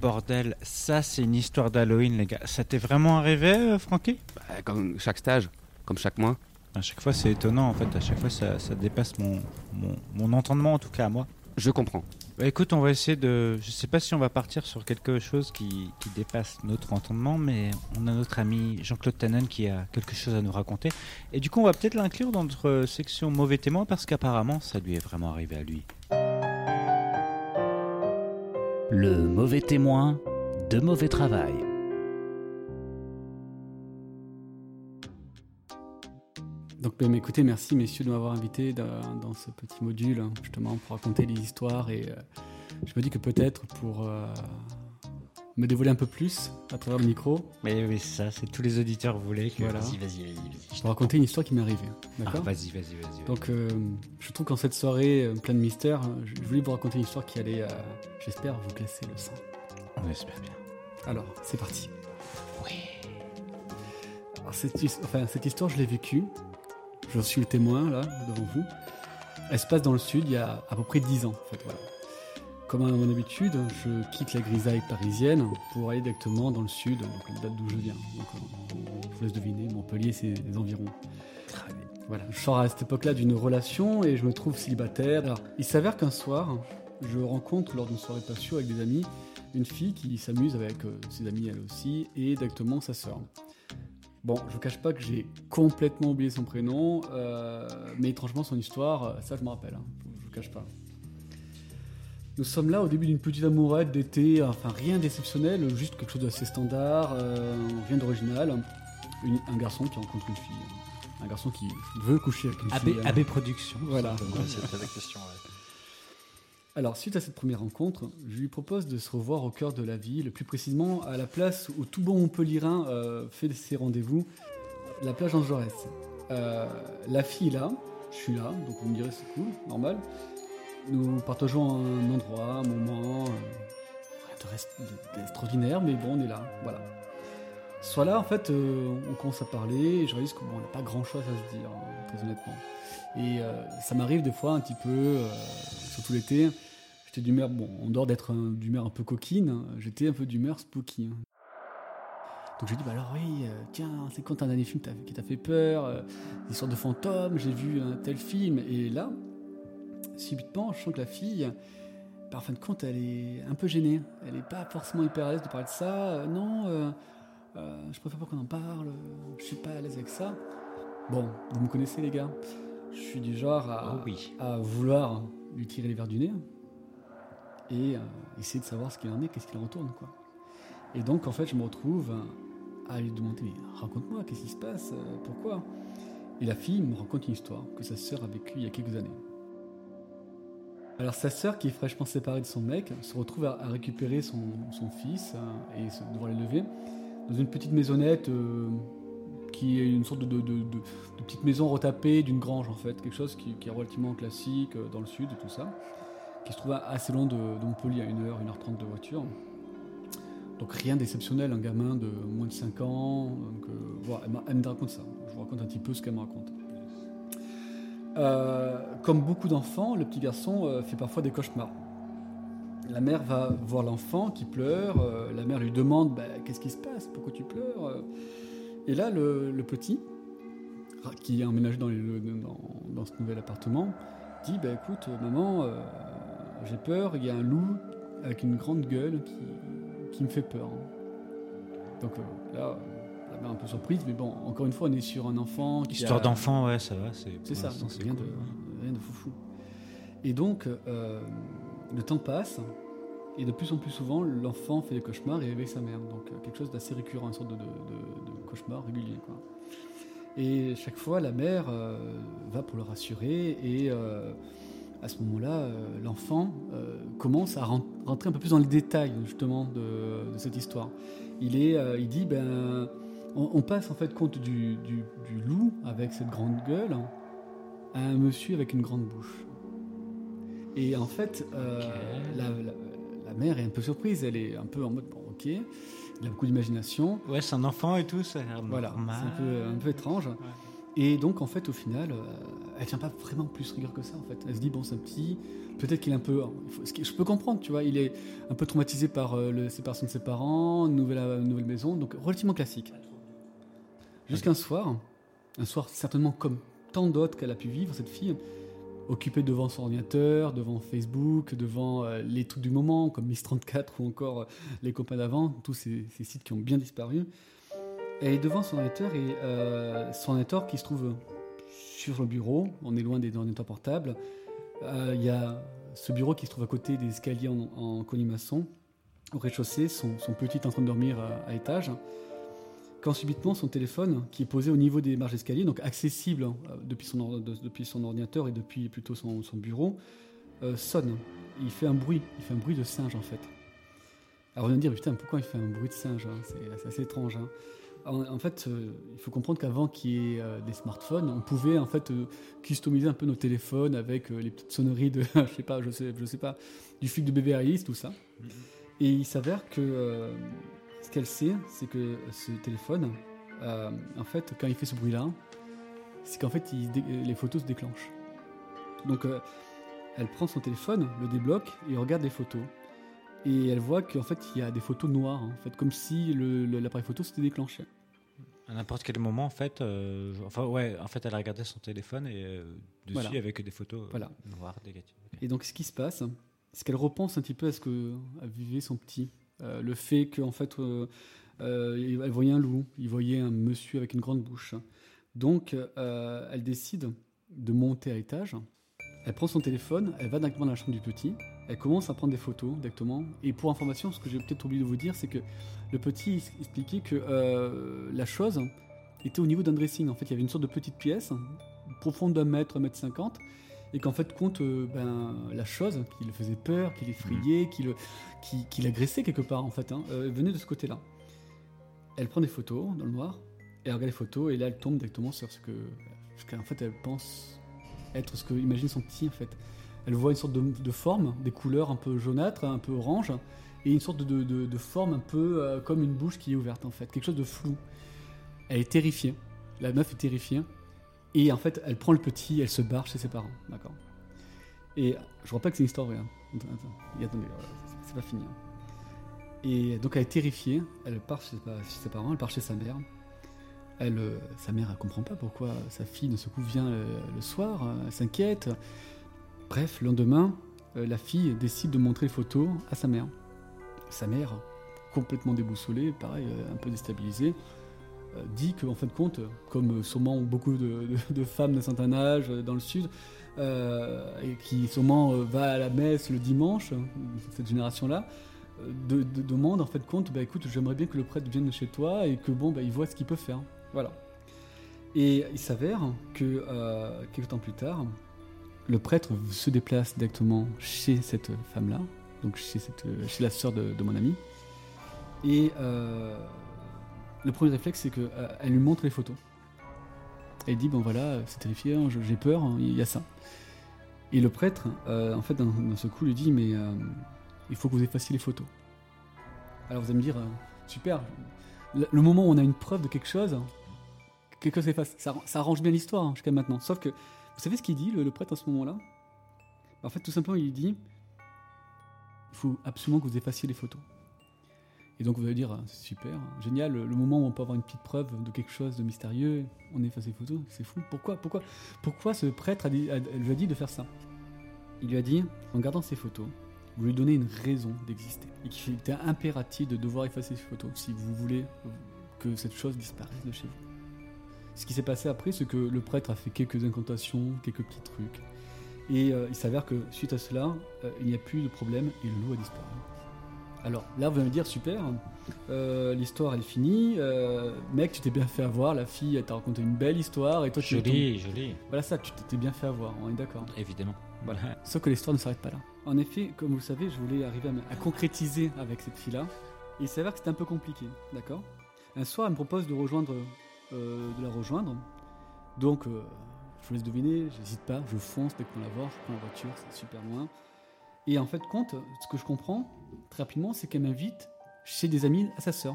Bordel, ça c'est une histoire d'Halloween, les gars. Ça t'est vraiment arrivé, euh, Francky? Bah, comme chaque stage, comme chaque mois. À chaque fois, c'est étonnant, en fait. À chaque fois, ça, ça dépasse mon, mon, mon entendement, en tout cas à moi. Je comprends. Bah, écoute, on va essayer de. Je sais pas si on va partir sur quelque chose qui, qui dépasse notre entendement, mais on a notre ami Jean-Claude Tannen qui a quelque chose à nous raconter. Et du coup, on va peut-être l'inclure dans notre section mauvais témoin parce qu'apparemment, ça lui est vraiment arrivé à lui. Le mauvais témoin de mauvais travail. Donc, ben, écoutez, merci messieurs de m'avoir invité dans, dans ce petit module, hein, justement, pour raconter les histoires. Et euh, je me dis que peut-être pour euh, me dévoiler un peu plus à travers le micro. Mais oui, c'est ça, c'est tous les auditeurs voulaient que. Voilà. Vas-y, vas-y. Je vais raconter une histoire qui m'est arrivée. Ah, D'accord vas-y, vas-y, vas-y. Donc, euh, je trouve qu'en cette soirée euh, pleine de mystères, euh, je je voulais vous raconter une histoire qui allait, euh, j'espère, vous glacer le sang. On espère bien. Alors, c'est parti. Oui. Alors, cette, his- enfin, cette histoire, je l'ai vécue. Je suis le témoin, là, devant vous. Elle se passe dans le sud il y a à peu près 10 ans, en fait, voilà. Comme à mon habitude, je quitte la grisaille parisienne pour aller directement dans le sud, donc la date d'où je viens. Donc, euh, je vous laisse deviner, Montpellier, c'est les environs. Voilà, je sors à cette époque-là d'une relation et je me trouve célibataire. Alors, il s'avère qu'un soir, je rencontre lors d'une soirée patio avec des amis une fille qui s'amuse avec euh, ses amis elle aussi et directement sa sœur. Bon, je vous cache pas que j'ai complètement oublié son prénom, euh, mais étrangement son histoire, euh, ça je me rappelle, hein, je vous cache pas. Nous sommes là au début d'une petite amourette d'été, enfin rien d'exceptionnel, juste quelque chose d'assez standard, euh, rien d'original. Un garçon qui rencontre une fille, un garçon qui veut coucher avec une AB, fille. AB Productions. Voilà. C'était la question. ouais. Alors, suite à cette première rencontre, je lui propose de se revoir au cœur de la ville, plus précisément à la place où tout bon Montpellierin euh, fait ses rendez-vous, la plage Jean Jaurès. Euh, la fille est là, je suis là, donc vous me direz c'est cool, normal. Nous partageons un endroit, un moment, euh, rien d'extraordinaire, mais bon, on est là, voilà. Soit là, en fait, euh, on commence à parler, et je réalise qu'on n'a pas grand-chose à se dire, hein, très honnêtement. Et euh, ça m'arrive des fois un petit peu, euh, surtout l'été, j'étais d'humeur, bon, en dehors d'être d'humeur un peu coquine, j'étais un peu d'humeur spooky. hein. Donc j'ai dit, bah alors oui, tiens, c'est quand un dernier film qui t'a fait peur, euh, sortes de fantômes, j'ai vu un tel film, et là, subitement, je sens que la fille, bah, en fin de compte, elle est un peu gênée. Elle n'est pas forcément hyper à l'aise de parler de ça. Euh, non, euh, euh, je préfère pas qu'on en parle, je suis pas à l'aise avec ça. Bon, vous me connaissez les gars, je suis du genre à, Oh oui. à vouloir lui tirer les verres du nez et essayer de savoir ce qu'il en est, qu'est-ce qu'il en retourne quoi. Et donc en fait je me retrouve à lui demander mais raconte-moi qu'est-ce qui se passe, pourquoi? Et la fille me raconte une histoire que sa sœur a vécue il y a quelques années. Alors sa sœur qui est fraîchement séparée de son mec se retrouve à, récupérer son, son fils euh, et se- devoir l'élever dans une petite maisonnette euh, qui est une sorte de, de- de- petite maison retapée d'une grange en fait, quelque chose qui, est relativement classique euh, dans le sud et tout ça, qui se trouve assez loin de, Montpellier à 1h, 1h30 de voiture. Donc rien d'exceptionnel, un gamin de moins de 5 ans, donc, euh, voilà, elle me raconte ça, je vous raconte un petit peu ce qu'elle me raconte. Euh, comme beaucoup d'enfants, le petit garçon euh, fait parfois des cauchemars. La mère va voir l'enfant qui pleure, euh, la mère lui demande bah, qu'est-ce qui se passe, pourquoi tu pleures? Et là, le, petit, qui est emménagé dans, ce nouvel appartement, dit Bah écoute, maman, j'ai peur, il y a un loup avec une grande gueule qui, me fait peur. Donc là, un peu surprise, mais bon, encore une fois, on est sur un enfant qui Histoire a- d'enfant, ouais, ça va. C'est ça, c'est rien, cool. de, rien de foufou. Et donc, euh, le temps passe, et de plus en plus souvent, l'enfant fait des cauchemars et réveille sa mère. Donc, euh, quelque chose d'assez récurrent, une sorte de, de- de- de cauchemar régulier. Quoi. Et chaque fois, la mère euh, va pour le rassurer, et euh, à ce moment-là, l'enfant commence à ren- rentrer un peu plus dans les détails, justement, de, de cette histoire. Il, est, il dit, ben, on, on passe en fait compte du, du- du loup avec cette grande gueule à un monsieur avec une grande bouche. Et en fait, euh, la, la- la mère est un peu surprise, elle est un peu en mode, bon, ok, il a beaucoup d'imagination. Ouais, c'est un enfant et tout, ça a l'air Voilà, c'est un peu, un peu étrange. Et donc, en fait, au final, euh, elle tient pas vraiment plus rigueur que ça, en fait. Elle se dit, bon, c'est un petit, peut-être qu'il est un peu. qui- je peux comprendre, tu vois, il est un peu traumatisé par euh, la séparation de ses parents, une nouvelle, une nouvelle maison, donc relativement classique. Jusqu'un soir, un soir certainement comme tant d'autres qu'elle a pu vivre, cette fille, occupée devant son ordinateur, devant Facebook, devant euh, les trucs du moment, comme Miss 34 ou encore euh, les copains d'avant, tous ces, sites qui ont bien disparu. Elle est devant son ordinateur et euh, son ordinateur qui se trouve sur le bureau, on est loin des ordinateurs portables. Il y a ce bureau qui se trouve à côté des escaliers en, en colimaçon, au rez-de-chaussée, son, son petit en train de dormir à étage. Quand subitement son téléphone, qui est posé au niveau des marches d'escalier, donc accessible hein, euh, depuis, son, or- de- depuis son ordinateur et depuis plutôt son, son bureau, euh, sonne. Il fait un bruit, il fait un bruit de singe en fait. Alors on va me dire, putain, pourquoi il fait un bruit de singe hein C'est c'est assez étrange. hein. En, en fait, euh, il faut comprendre qu'avant qu'il y ait euh, des smartphones, on pouvait en fait customiser un peu nos téléphones avec les petites sonneries de, (laughs) je sais pas, je sais, je sais pas, du flic de Alice, tout ça. Et il s'avère que ce qu'elle sait, c'est que ce téléphone, euh, en fait, quand il fait ce bruit-là, c'est qu'en fait, il les photos se déclenchent. Donc, euh, elle prend son téléphone, le débloque et regarde les photos. Et elle voit qu'en fait, il y a des photos noires, en fait, comme si l'appareil photo s'était déclenché. À n'importe quel moment, en fait, euh, enfin, ouais, en fait, elle a regardé son téléphone et euh, dessus, Voilà. que des photos euh, Voilà. noires, négatives. Et donc, ce qui se passe, c'est qu'elle repense un petit peu à ce que a vivait son petit. Euh, le fait qu'en fait, euh, euh, elle voyait un loup, il voyait un monsieur avec une grande bouche. Donc, elle décide de monter à l'étage. Elle prend son téléphone, elle va directement dans la chambre du petit. Elle commence à prendre des photos directement. Et pour information, ce que j'ai peut-être oublié de vous dire, c'est que le petit expliquait que la chose était au niveau d'un dressing. En fait, il y avait une sorte de petite pièce, profonde d'un mètre, un mètre cinquante, et qu'en fait, compte euh, ben, la chose qui le faisait peur, qui l'effrayait, qui le- qui, qui l'agressait quelque part, en fait, hein, euh, venait de ce côté-là. Elle prend des photos dans le noir, elle regarde les photos, et là, elle tombe directement sur ce que. Ce qu'en fait, elle pense être ce que imagine son petit, en fait. Elle voit une sorte de, de forme, des couleurs un peu jaunâtres, un peu orange, et une sorte de, de- de forme un peu euh, comme une bouche qui est ouverte, en fait. Quelque chose de flou. Elle est terrifiée. La meuf est terrifiée. Et en fait, elle prend le petit, elle se barre chez ses parents. D'accord Et je crois pas que c'est une histoire vraie. hein. Attends, attendez, euh, c'est- pas fini. hein. Et donc, elle est terrifiée. Elle part chez, ses- parents, elle part chez sa mère. Elle, euh, sa mère, elle comprend pas pourquoi sa fille ne se coup vient euh, le soir. euh, Elle s'inquiète. Bref, le lendemain, euh, la fille décide de montrer les photos à sa mère. Sa mère, complètement déboussolée, pareil, euh, un peu déstabilisée, dit qu'en fin de compte, comme sûrement beaucoup de, de- femmes d'un certain âge euh, dans le sud, euh, et qui sûrement euh, va à la messe le dimanche, euh, cette génération-là, euh, de, de- demande en fait compte, bah écoute, j'aimerais bien que le prêtre vienne chez toi et que bon, bah, il voit ce qu'il peut faire. Voilà. Et il s'avère que euh, quelques temps plus tard, le prêtre se déplace directement chez cette femme-là, donc chez, cette, chez la sœur de, mon ami. Et euh, le premier réflexe, c'est qu'elle lui montre les photos. Elle dit Bon voilà, c'est terrifiant, j'ai peur, hein, il y a ça. Et le prêtre, euh, en fait, dans, dans ce coup, lui dit Mais euh, il faut que vous effaciez les photos. Alors vous allez me dire euh, Super, le, moment où on a une preuve de quelque chose, quelque chose s'efface. Ça, arrange bien l'histoire hein, jusqu'à maintenant. Sauf que, vous savez ce qu'il dit, le, le prêtre, à ce moment-là? En fait, tout simplement, il dit il faut absolument que vous effaciez les photos. Et donc vous allez dire, c'est super, génial, le moment où on peut avoir une petite preuve de quelque chose de mystérieux, on efface les photos, c'est fou. Pourquoi, pourquoi, pourquoi ce prêtre lui a dit de faire ça? Il lui a dit, en gardant ces photos, vous lui donnez une raison d'exister. Et qu'il était impératif de devoir effacer ces photos si vous voulez que cette chose disparaisse de chez vous. Ce qui s'est passé après, c'est que le prêtre a fait quelques incantations, quelques petits trucs. Et euh, il s'avère que suite à cela, euh, il n'y a plus de problème et le loup a disparu. Alors là, vous allez me dire, super, euh, l'histoire elle est finie, euh, mec, tu t'es bien fait avoir, la fille elle t'a raconté une belle histoire et toi tu Joli, es joli. Voilà ça, tu t'étais bien fait avoir, on est d'accord. Évidemment. Voilà. Sauf que l'histoire ne s'arrête pas là. En effet, comme vous le savez, je voulais arriver à, concrétiser avec cette fille-là. Et il s'avère que c'était un peu compliqué, d'accord? Un soir, elle me propose de rejoindre, euh, de la rejoindre. Donc, je vous laisse deviner, j'hésite pas, je fonce dès qu'on la voit, je prends la voiture, c'est super loin. Et en fait, compte, ce que je comprends très rapidement, c'est qu'elle m'invite chez des amis à sa sœur.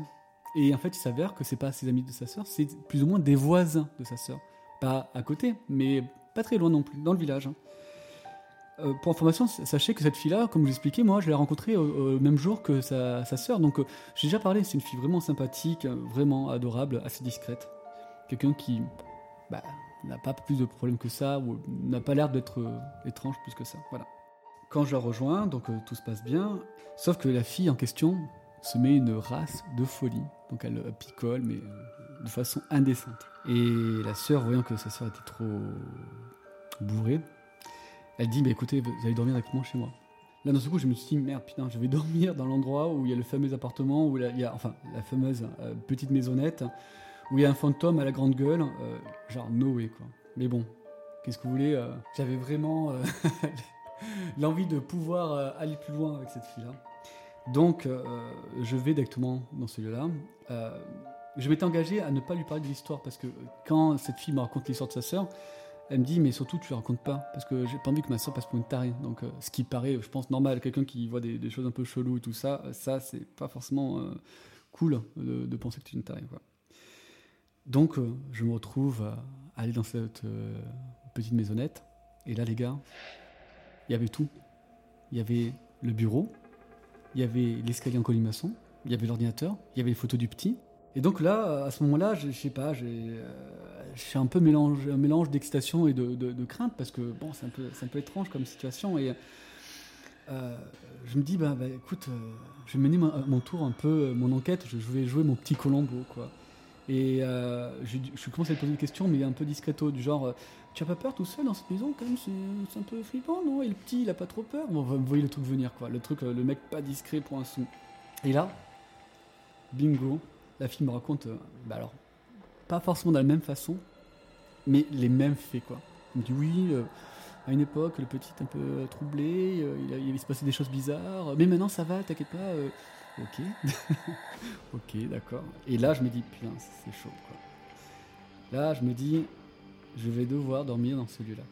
Et en fait, il s'avère que c'est pas ses amis de sa sœur, c'est plus ou moins des voisins de sa sœur. Pas à côté, mais pas très loin non plus, dans le village. hein. Euh, pour information, sachez que cette fille-là, comme je vous l'expliquais, moi, je l'ai rencontrée au même jour que sa, sœur. Donc, euh, j'ai déjà parlé. C'est une fille vraiment sympathique, euh, vraiment adorable, assez discrète. Quelqu'un qui bah, n'a pas plus de problèmes que ça, ou n'a pas l'air d'être étrange plus que ça. Voilà. Quand je la rejoins, donc euh, tout se passe bien. Sauf que la fille en question se met une race de folie. Donc, elle euh, picole, mais euh, de façon indécente. Et la sœur, voyant que sa sœur était trop bourrée, elle dit, bah, écoutez, vous allez dormir avec moi chez moi. Là, dans ce coup, je me suis dit, merde, putain, je vais (laughs) dormir dans l'endroit où il y a le fameux appartement, où il y a- enfin, la fameuse petite maisonnette, où il y a un fantôme à la grande gueule, genre Noé, quoi. Mais bon, qu'est-ce que vous voulez J'avais vraiment (laughs) (laughs) l'envie de pouvoir euh, aller plus loin avec cette fille-là. Donc, euh, je vais directement dans ce lieu-là. Euh, je m'étais engagé à ne pas lui parler de l'histoire, parce que quand cette fille me raconte l'histoire de sa sœur, elle me dit, mais surtout, tu la racontes pas, parce que j'ai pas envie que ma soeur passe pour une tarée. Donc, ce qui paraît, je pense, normal, quelqu'un qui voit des, choses un peu cheloues et tout ça, ça, c'est pas forcément cool de, penser que tu es une tarée. Donc, je me retrouve à aller dans cette petite maisonnette, et là, les gars, il y avait tout. Il y avait le bureau, il y avait l'escalier en colimaçon, il y avait l'ordinateur, il y avait les photos du petit. Et donc là, à ce moment-là, je, sais pas, j'ai, euh, un peu mélange, un mélange d'excitation et de, crainte parce que bon, c'est un peu, un peu étrange comme situation et euh, je me dis bah, bah, écoute, euh, je vais mener mon, tour un peu, euh, mon enquête, je, je vais jouer mon petit Colombo quoi. Et euh, je, je commence à lui poser des questions, mais un peu discreto, du genre, euh, tu as pas peur tout seul dans cette maison quand même C'est un peu flippant, non? Et le petit, il a pas trop peur Bon, Vous voyez le truc venir, quoi. Le truc, euh, le mec pas discret pour un son. Et là, bingo, la fille me raconte, bah alors, pas forcément de la même façon, mais les mêmes faits, quoi. Elle me dit, oui, à une époque, le petit un peu troublé, euh, il, se passait des choses bizarres, mais maintenant ça va, t'inquiète pas. euh, ok. (laughs) ok, d'accord. Et là, je me dis, putain, c'est chaud. Là, je me dis, je vais devoir dormir dans ce lieu-là.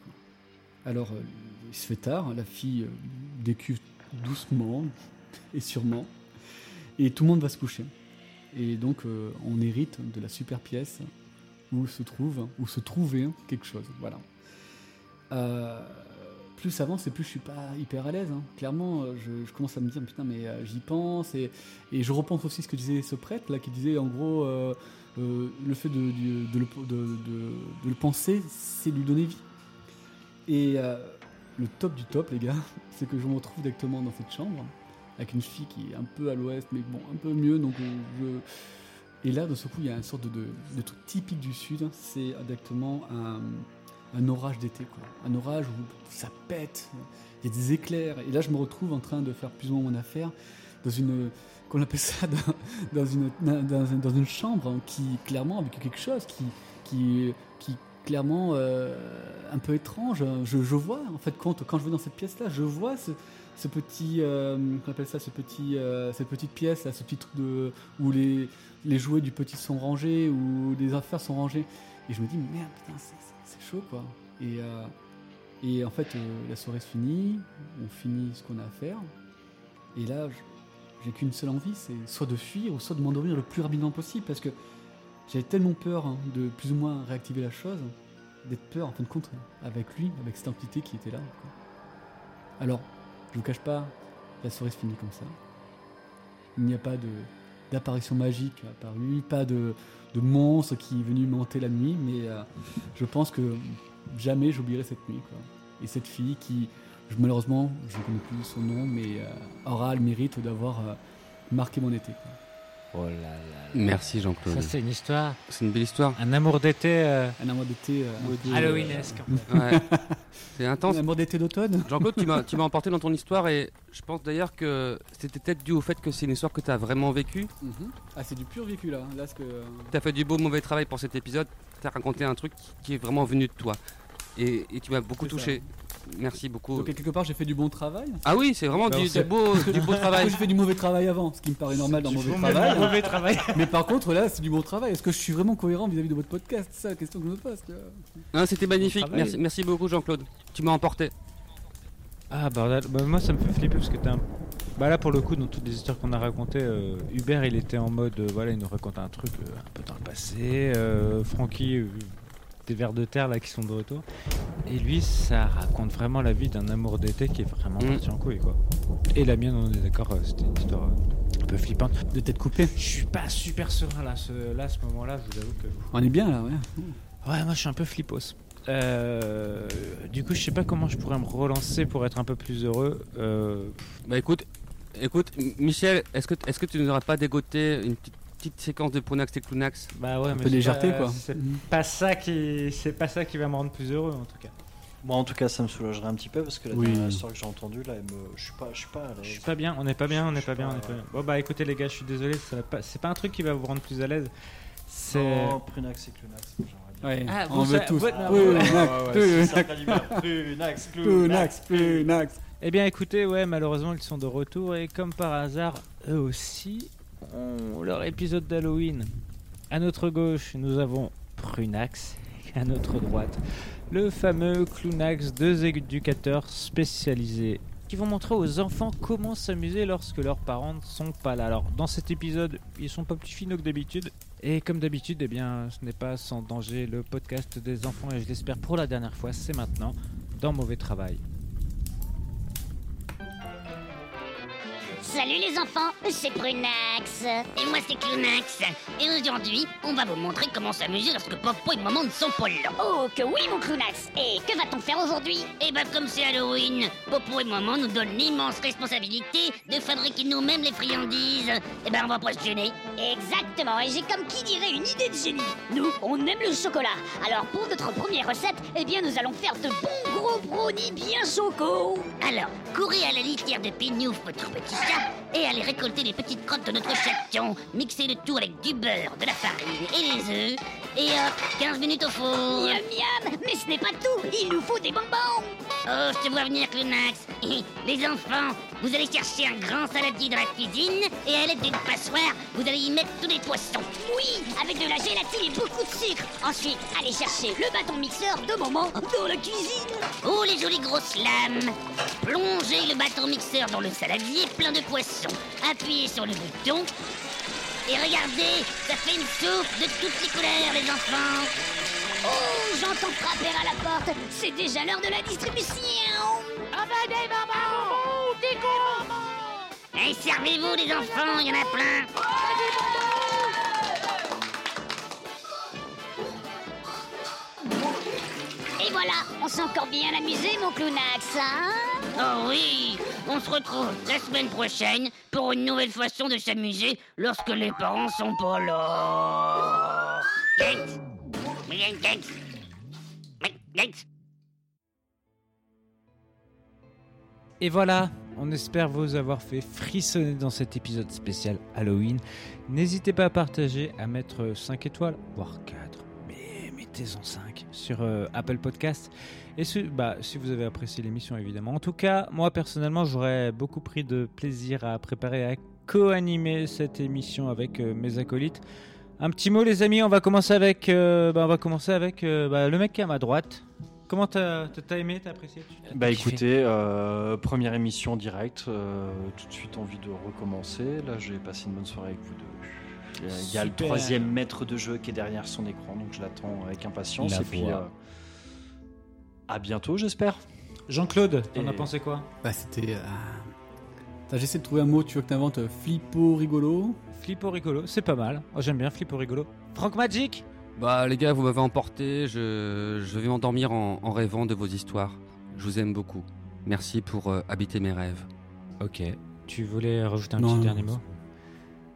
Alors, euh, il se fait tard, la fille euh, décuve doucement (laughs) et sûrement, et tout le monde va se coucher. Et donc, euh, on hérite de la super pièce où se trouve, où se trouvait quelque chose. Voilà. Euh, plus ça avance et plus je suis pas hyper à l'aise. hein. Clairement, euh, je, commence à me dire putain, mais euh, j'y pense et, je repense aussi ce que disait ce prêtre là, qui disait en gros le fait de, le, penser, c'est lui donner vie. Et le top du top, les gars, (laughs) c'est que je me retrouve directement dans cette chambre avec une fille qui est un peu à l'ouest, mais bon, un peu mieux. Donc je... Et là, de ce coup, il y a une sorte de, truc typique du sud. C'est directement un, un orage d'été, quoi. Un orage où ça pète, il y a des éclairs. Et là, je me retrouve en train de faire plus ou moins mon affaire dans une. qu'on appelle ça dans, dans une, dans, un- dans une chambre qui, clairement, avec quelque chose qui. qui, qui clairement euh, un peu étrange. Je, je vois, en fait, quand, quand je vais dans cette pièce-là, je vois ce, petit, euh, appelle ça, ce petit, euh, cette petite pièce, là, ce petit truc de, où les, les jouets du petit sont rangés, où les affaires sont rangées. Et je me dis, merde, putain, c'est- c'est chaud, quoi. Et, euh, et en fait, euh, la soirée se finit, on finit ce qu'on a à faire. Et là, j'ai qu'une seule envie, c'est soit de fuir ou soit de m'endormir le plus rapidement possible, parce que j'avais tellement peur hein, de plus ou moins réactiver la chose, d'être peur en fin de compte avec lui, avec cette entité qui était là. Alors, je vous cache pas, la soirée se finit comme ça. Il n'y a pas de d'apparition magique apparue, pas de, monstre qui est venu monter la nuit, mais euh, je pense que jamais j'oublierai cette nuit. Et cette fille qui, malheureusement, je ne connais plus son nom, mais euh, aura le mérite d'avoir euh, marqué mon été. Oh là là. Merci Jean-Claude. Ça, c'est une histoire. C'est une belle histoire. Un amour d'été. euh, Un amour d'été. euh, un peu, Halloweenesque. Ouais. (laughs) C'est intense. Un amour d'été d'automne Jean-Claude, (laughs) tu m'as, emporté dans ton histoire et je pense d'ailleurs que c'était peut-être dû au fait que c'est une histoire que tu as vraiment vécue. Mhm. Ah, c'est du pur vécu là. Là, ce que. Tu as fait du beau mauvais travail pour cet épisode. Tu as raconté un truc qui est vraiment venu de toi. Et, et tu m'as beaucoup ça. Merci beaucoup. Donc, quelque part, j'ai fait du bon travail. Ah oui, c'est vraiment Bah, du, du beau, du beau (laughs) travail. J'ai fait du mauvais travail avant, ce qui me paraît normal dans mauvais travail. mauvais (laughs) travail. Mais par contre, là, c'est du bon travail. Est-ce que je suis vraiment cohérent vis-à-vis de votre podcast? C'est ça la question que je me pose. Non, c'était magnifique. Merci, merci beaucoup Jean-Claude. Tu m'as emporté. Ah bordel, bah, moi ça me fait flipper parce que t'es un... Bah là pour le coup dans toutes les histoires qu'on a racontées, euh, Hubert il était en mode, euh, voilà il nous raconte un truc euh, un peu dans le passé, euh, Francky euh, des vers de terre là qui sont de retour, et lui ça raconte vraiment la vie d'un amour d'été qui est vraiment Mm. parti en couille quoi. Et la mienne on est d'accord, euh, c'était une histoire euh, un peu flippante. De tête coupée. Je suis pas super serein là, ce, là, à ce moment-là, je vous avoue que... On est bien là, ouais. Ouais, moi je suis un peu flippos. Euh, du coup, je sais pas comment je pourrais me relancer pour être un peu plus heureux. Euh, Bah écoute, écoute, Michel, est-ce que, est-ce que tu nous auras pas dégoté une petite, petite séquence de Pronax et Clunax bah ouais, Un mais peu légèreté, pas- quoi. C'est pas ça qui, c'est pas ça qui va me rendre plus heureux en tout cas. Moi, en tout cas, ça me soulagerait un petit peu parce que la Oui. dernière histoire que j'ai entendue, là, me... je suis pas, je suis pas Je suis pas bien, on n'est pas bien, on n'est pas bien, on pas- n'est pas bien. Bon bah écoutez les gars, je suis désolé, pas- c'est pas un truc qui va vous rendre plus à l'aise. C'est Non, Prunax et Clunax. Ouais, Ah, on vous veut tous. Prunax, Clunax, Prunax. Eh bien écoutez, ouais, malheureusement ils sont de retour et comme par hasard, eux aussi ont leur épisode d'Halloween. À notre gauche, nous avons Prunax et à notre droite, le fameux Clunax, deux éducateurs spécialisés qui vont montrer aux enfants comment s'amuser lorsque leurs parents ne sont pas là. Alors dans cet épisode, ils sont pas plus finaux que d'habitude. Et comme d'habitude, eh bien, ce n'est pas sans danger le podcast des enfants et je l'espère pour la dernière fois, c'est maintenant dans Mauvais Travail. Salut les enfants, c'est Prunax. Et moi c'est Clunax. Et aujourd'hui, on va vous montrer comment s'amuser lorsque papa et maman ne sont pas là. Oh, que oui, mon Clunax. Et que va-t-on faire aujourd'hui? Et bah comme c'est Halloween, Popo et maman nous donnent l'immense responsabilité de fabriquer nous-mêmes les friandises. Et ben on va pas se gêner. Exactement, et j'ai comme qui dirait une idée de génie. Nous, on aime le chocolat. Alors pour notre première recette, eh bien nous allons faire de bons gros brownies bien chocos. Alors, courez à la litière de Pignouf, votre petit chat, et allez récolter les petites crottes de notre chaton. Mixez le tout avec du beurre, de la farine et les œufs. Et hop, 15 minutes au four. Miam miam, mais ce n'est pas tout, il nous faut des bonbons. Oh, je te vois venir, Clunax. (laughs) Les enfants, vous allez chercher un grand saladier dans la cuisine et à l'aide d'une passoire, vous allez y mettre tous les poissons. Oui, avec de la gélatine et beaucoup de sucre. Ensuite, allez chercher le bâton mixeur de moment dans la cuisine. Oh, les jolies grosses lames. Plongez le bâton mixeur dans le saladier plein de poissons. Appuyez sur le bouton. Et regardez, ça fait une soupe de toutes les couleurs, les enfants. Oh, j'entends frapper à la porte. C'est déjà l'heure de la distribution. Ah bah des bonbons Des Et servez-vous, les enfants, il y en a plein. Et voilà, on s'est encore bien amusé, mon clownax, hein Oh oui. On se retrouve la semaine prochaine pour une nouvelle façon de s'amuser lorsque les parents sont pas là. Gangs Gangs Gangs Gangs Et voilà, on espère vous avoir fait frissonner dans cet épisode spécial Halloween. N'hésitez pas à partager, à mettre 5 étoiles, voire 4, mettez-en 5 sur euh, Apple Podcast. Et bah, si vous avez apprécié l'émission, évidemment. En tout cas, moi personnellement, j'aurais beaucoup pris de plaisir à préparer, à co-animer cette émission avec euh, mes acolytes. Un petit mot, les amis, on va commencer avec, euh, bah, on va commencer avec bah, le mec qui est à ma droite. Comment t'as t'as aimé, t'as apprécié? Bah écoutez, euh, première émission directe, euh, tout de suite envie de recommencer. Là, j'ai passé une bonne soirée avec vous deux. Il y a le troisième maître de jeu qui est derrière son écran, donc je l'attends avec impatience. La et puis, euh, à bientôt, j'espère. Jean-Claude, t'en Et- as pensé quoi? Bah, c'était. euh, J'essaie de trouver un mot, tu veux que t'inventes euh, flippo rigolo? Flippo rigolo, c'est pas mal. Oh, J'aime bien Flippo rigolo. Franck Magic? Bah les gars, vous m'avez emporté, je, je vais m'endormir en, en rêvant de vos histoires. Je vous aime beaucoup. Merci pour euh, habiter mes rêves. Ok. Tu voulais rajouter un Non, petit non, dernier mot?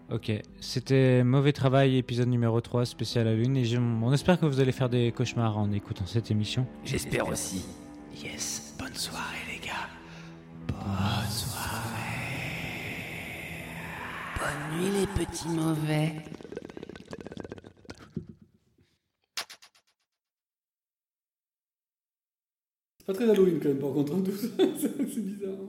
Ok. C'était Mauvais Travail, épisode numéro 3, spécial à lune. Et je- on espère que vous allez faire des cauchemars en écoutant cette émission. J'espère aussi. Yes. Bonne soirée, les gars. Bonne soirée. Bonne nuit, les petits mauvais. C'est pas très Halloween quand même, par contre, hein, tout ça. (laughs) c'est bizarre. hein.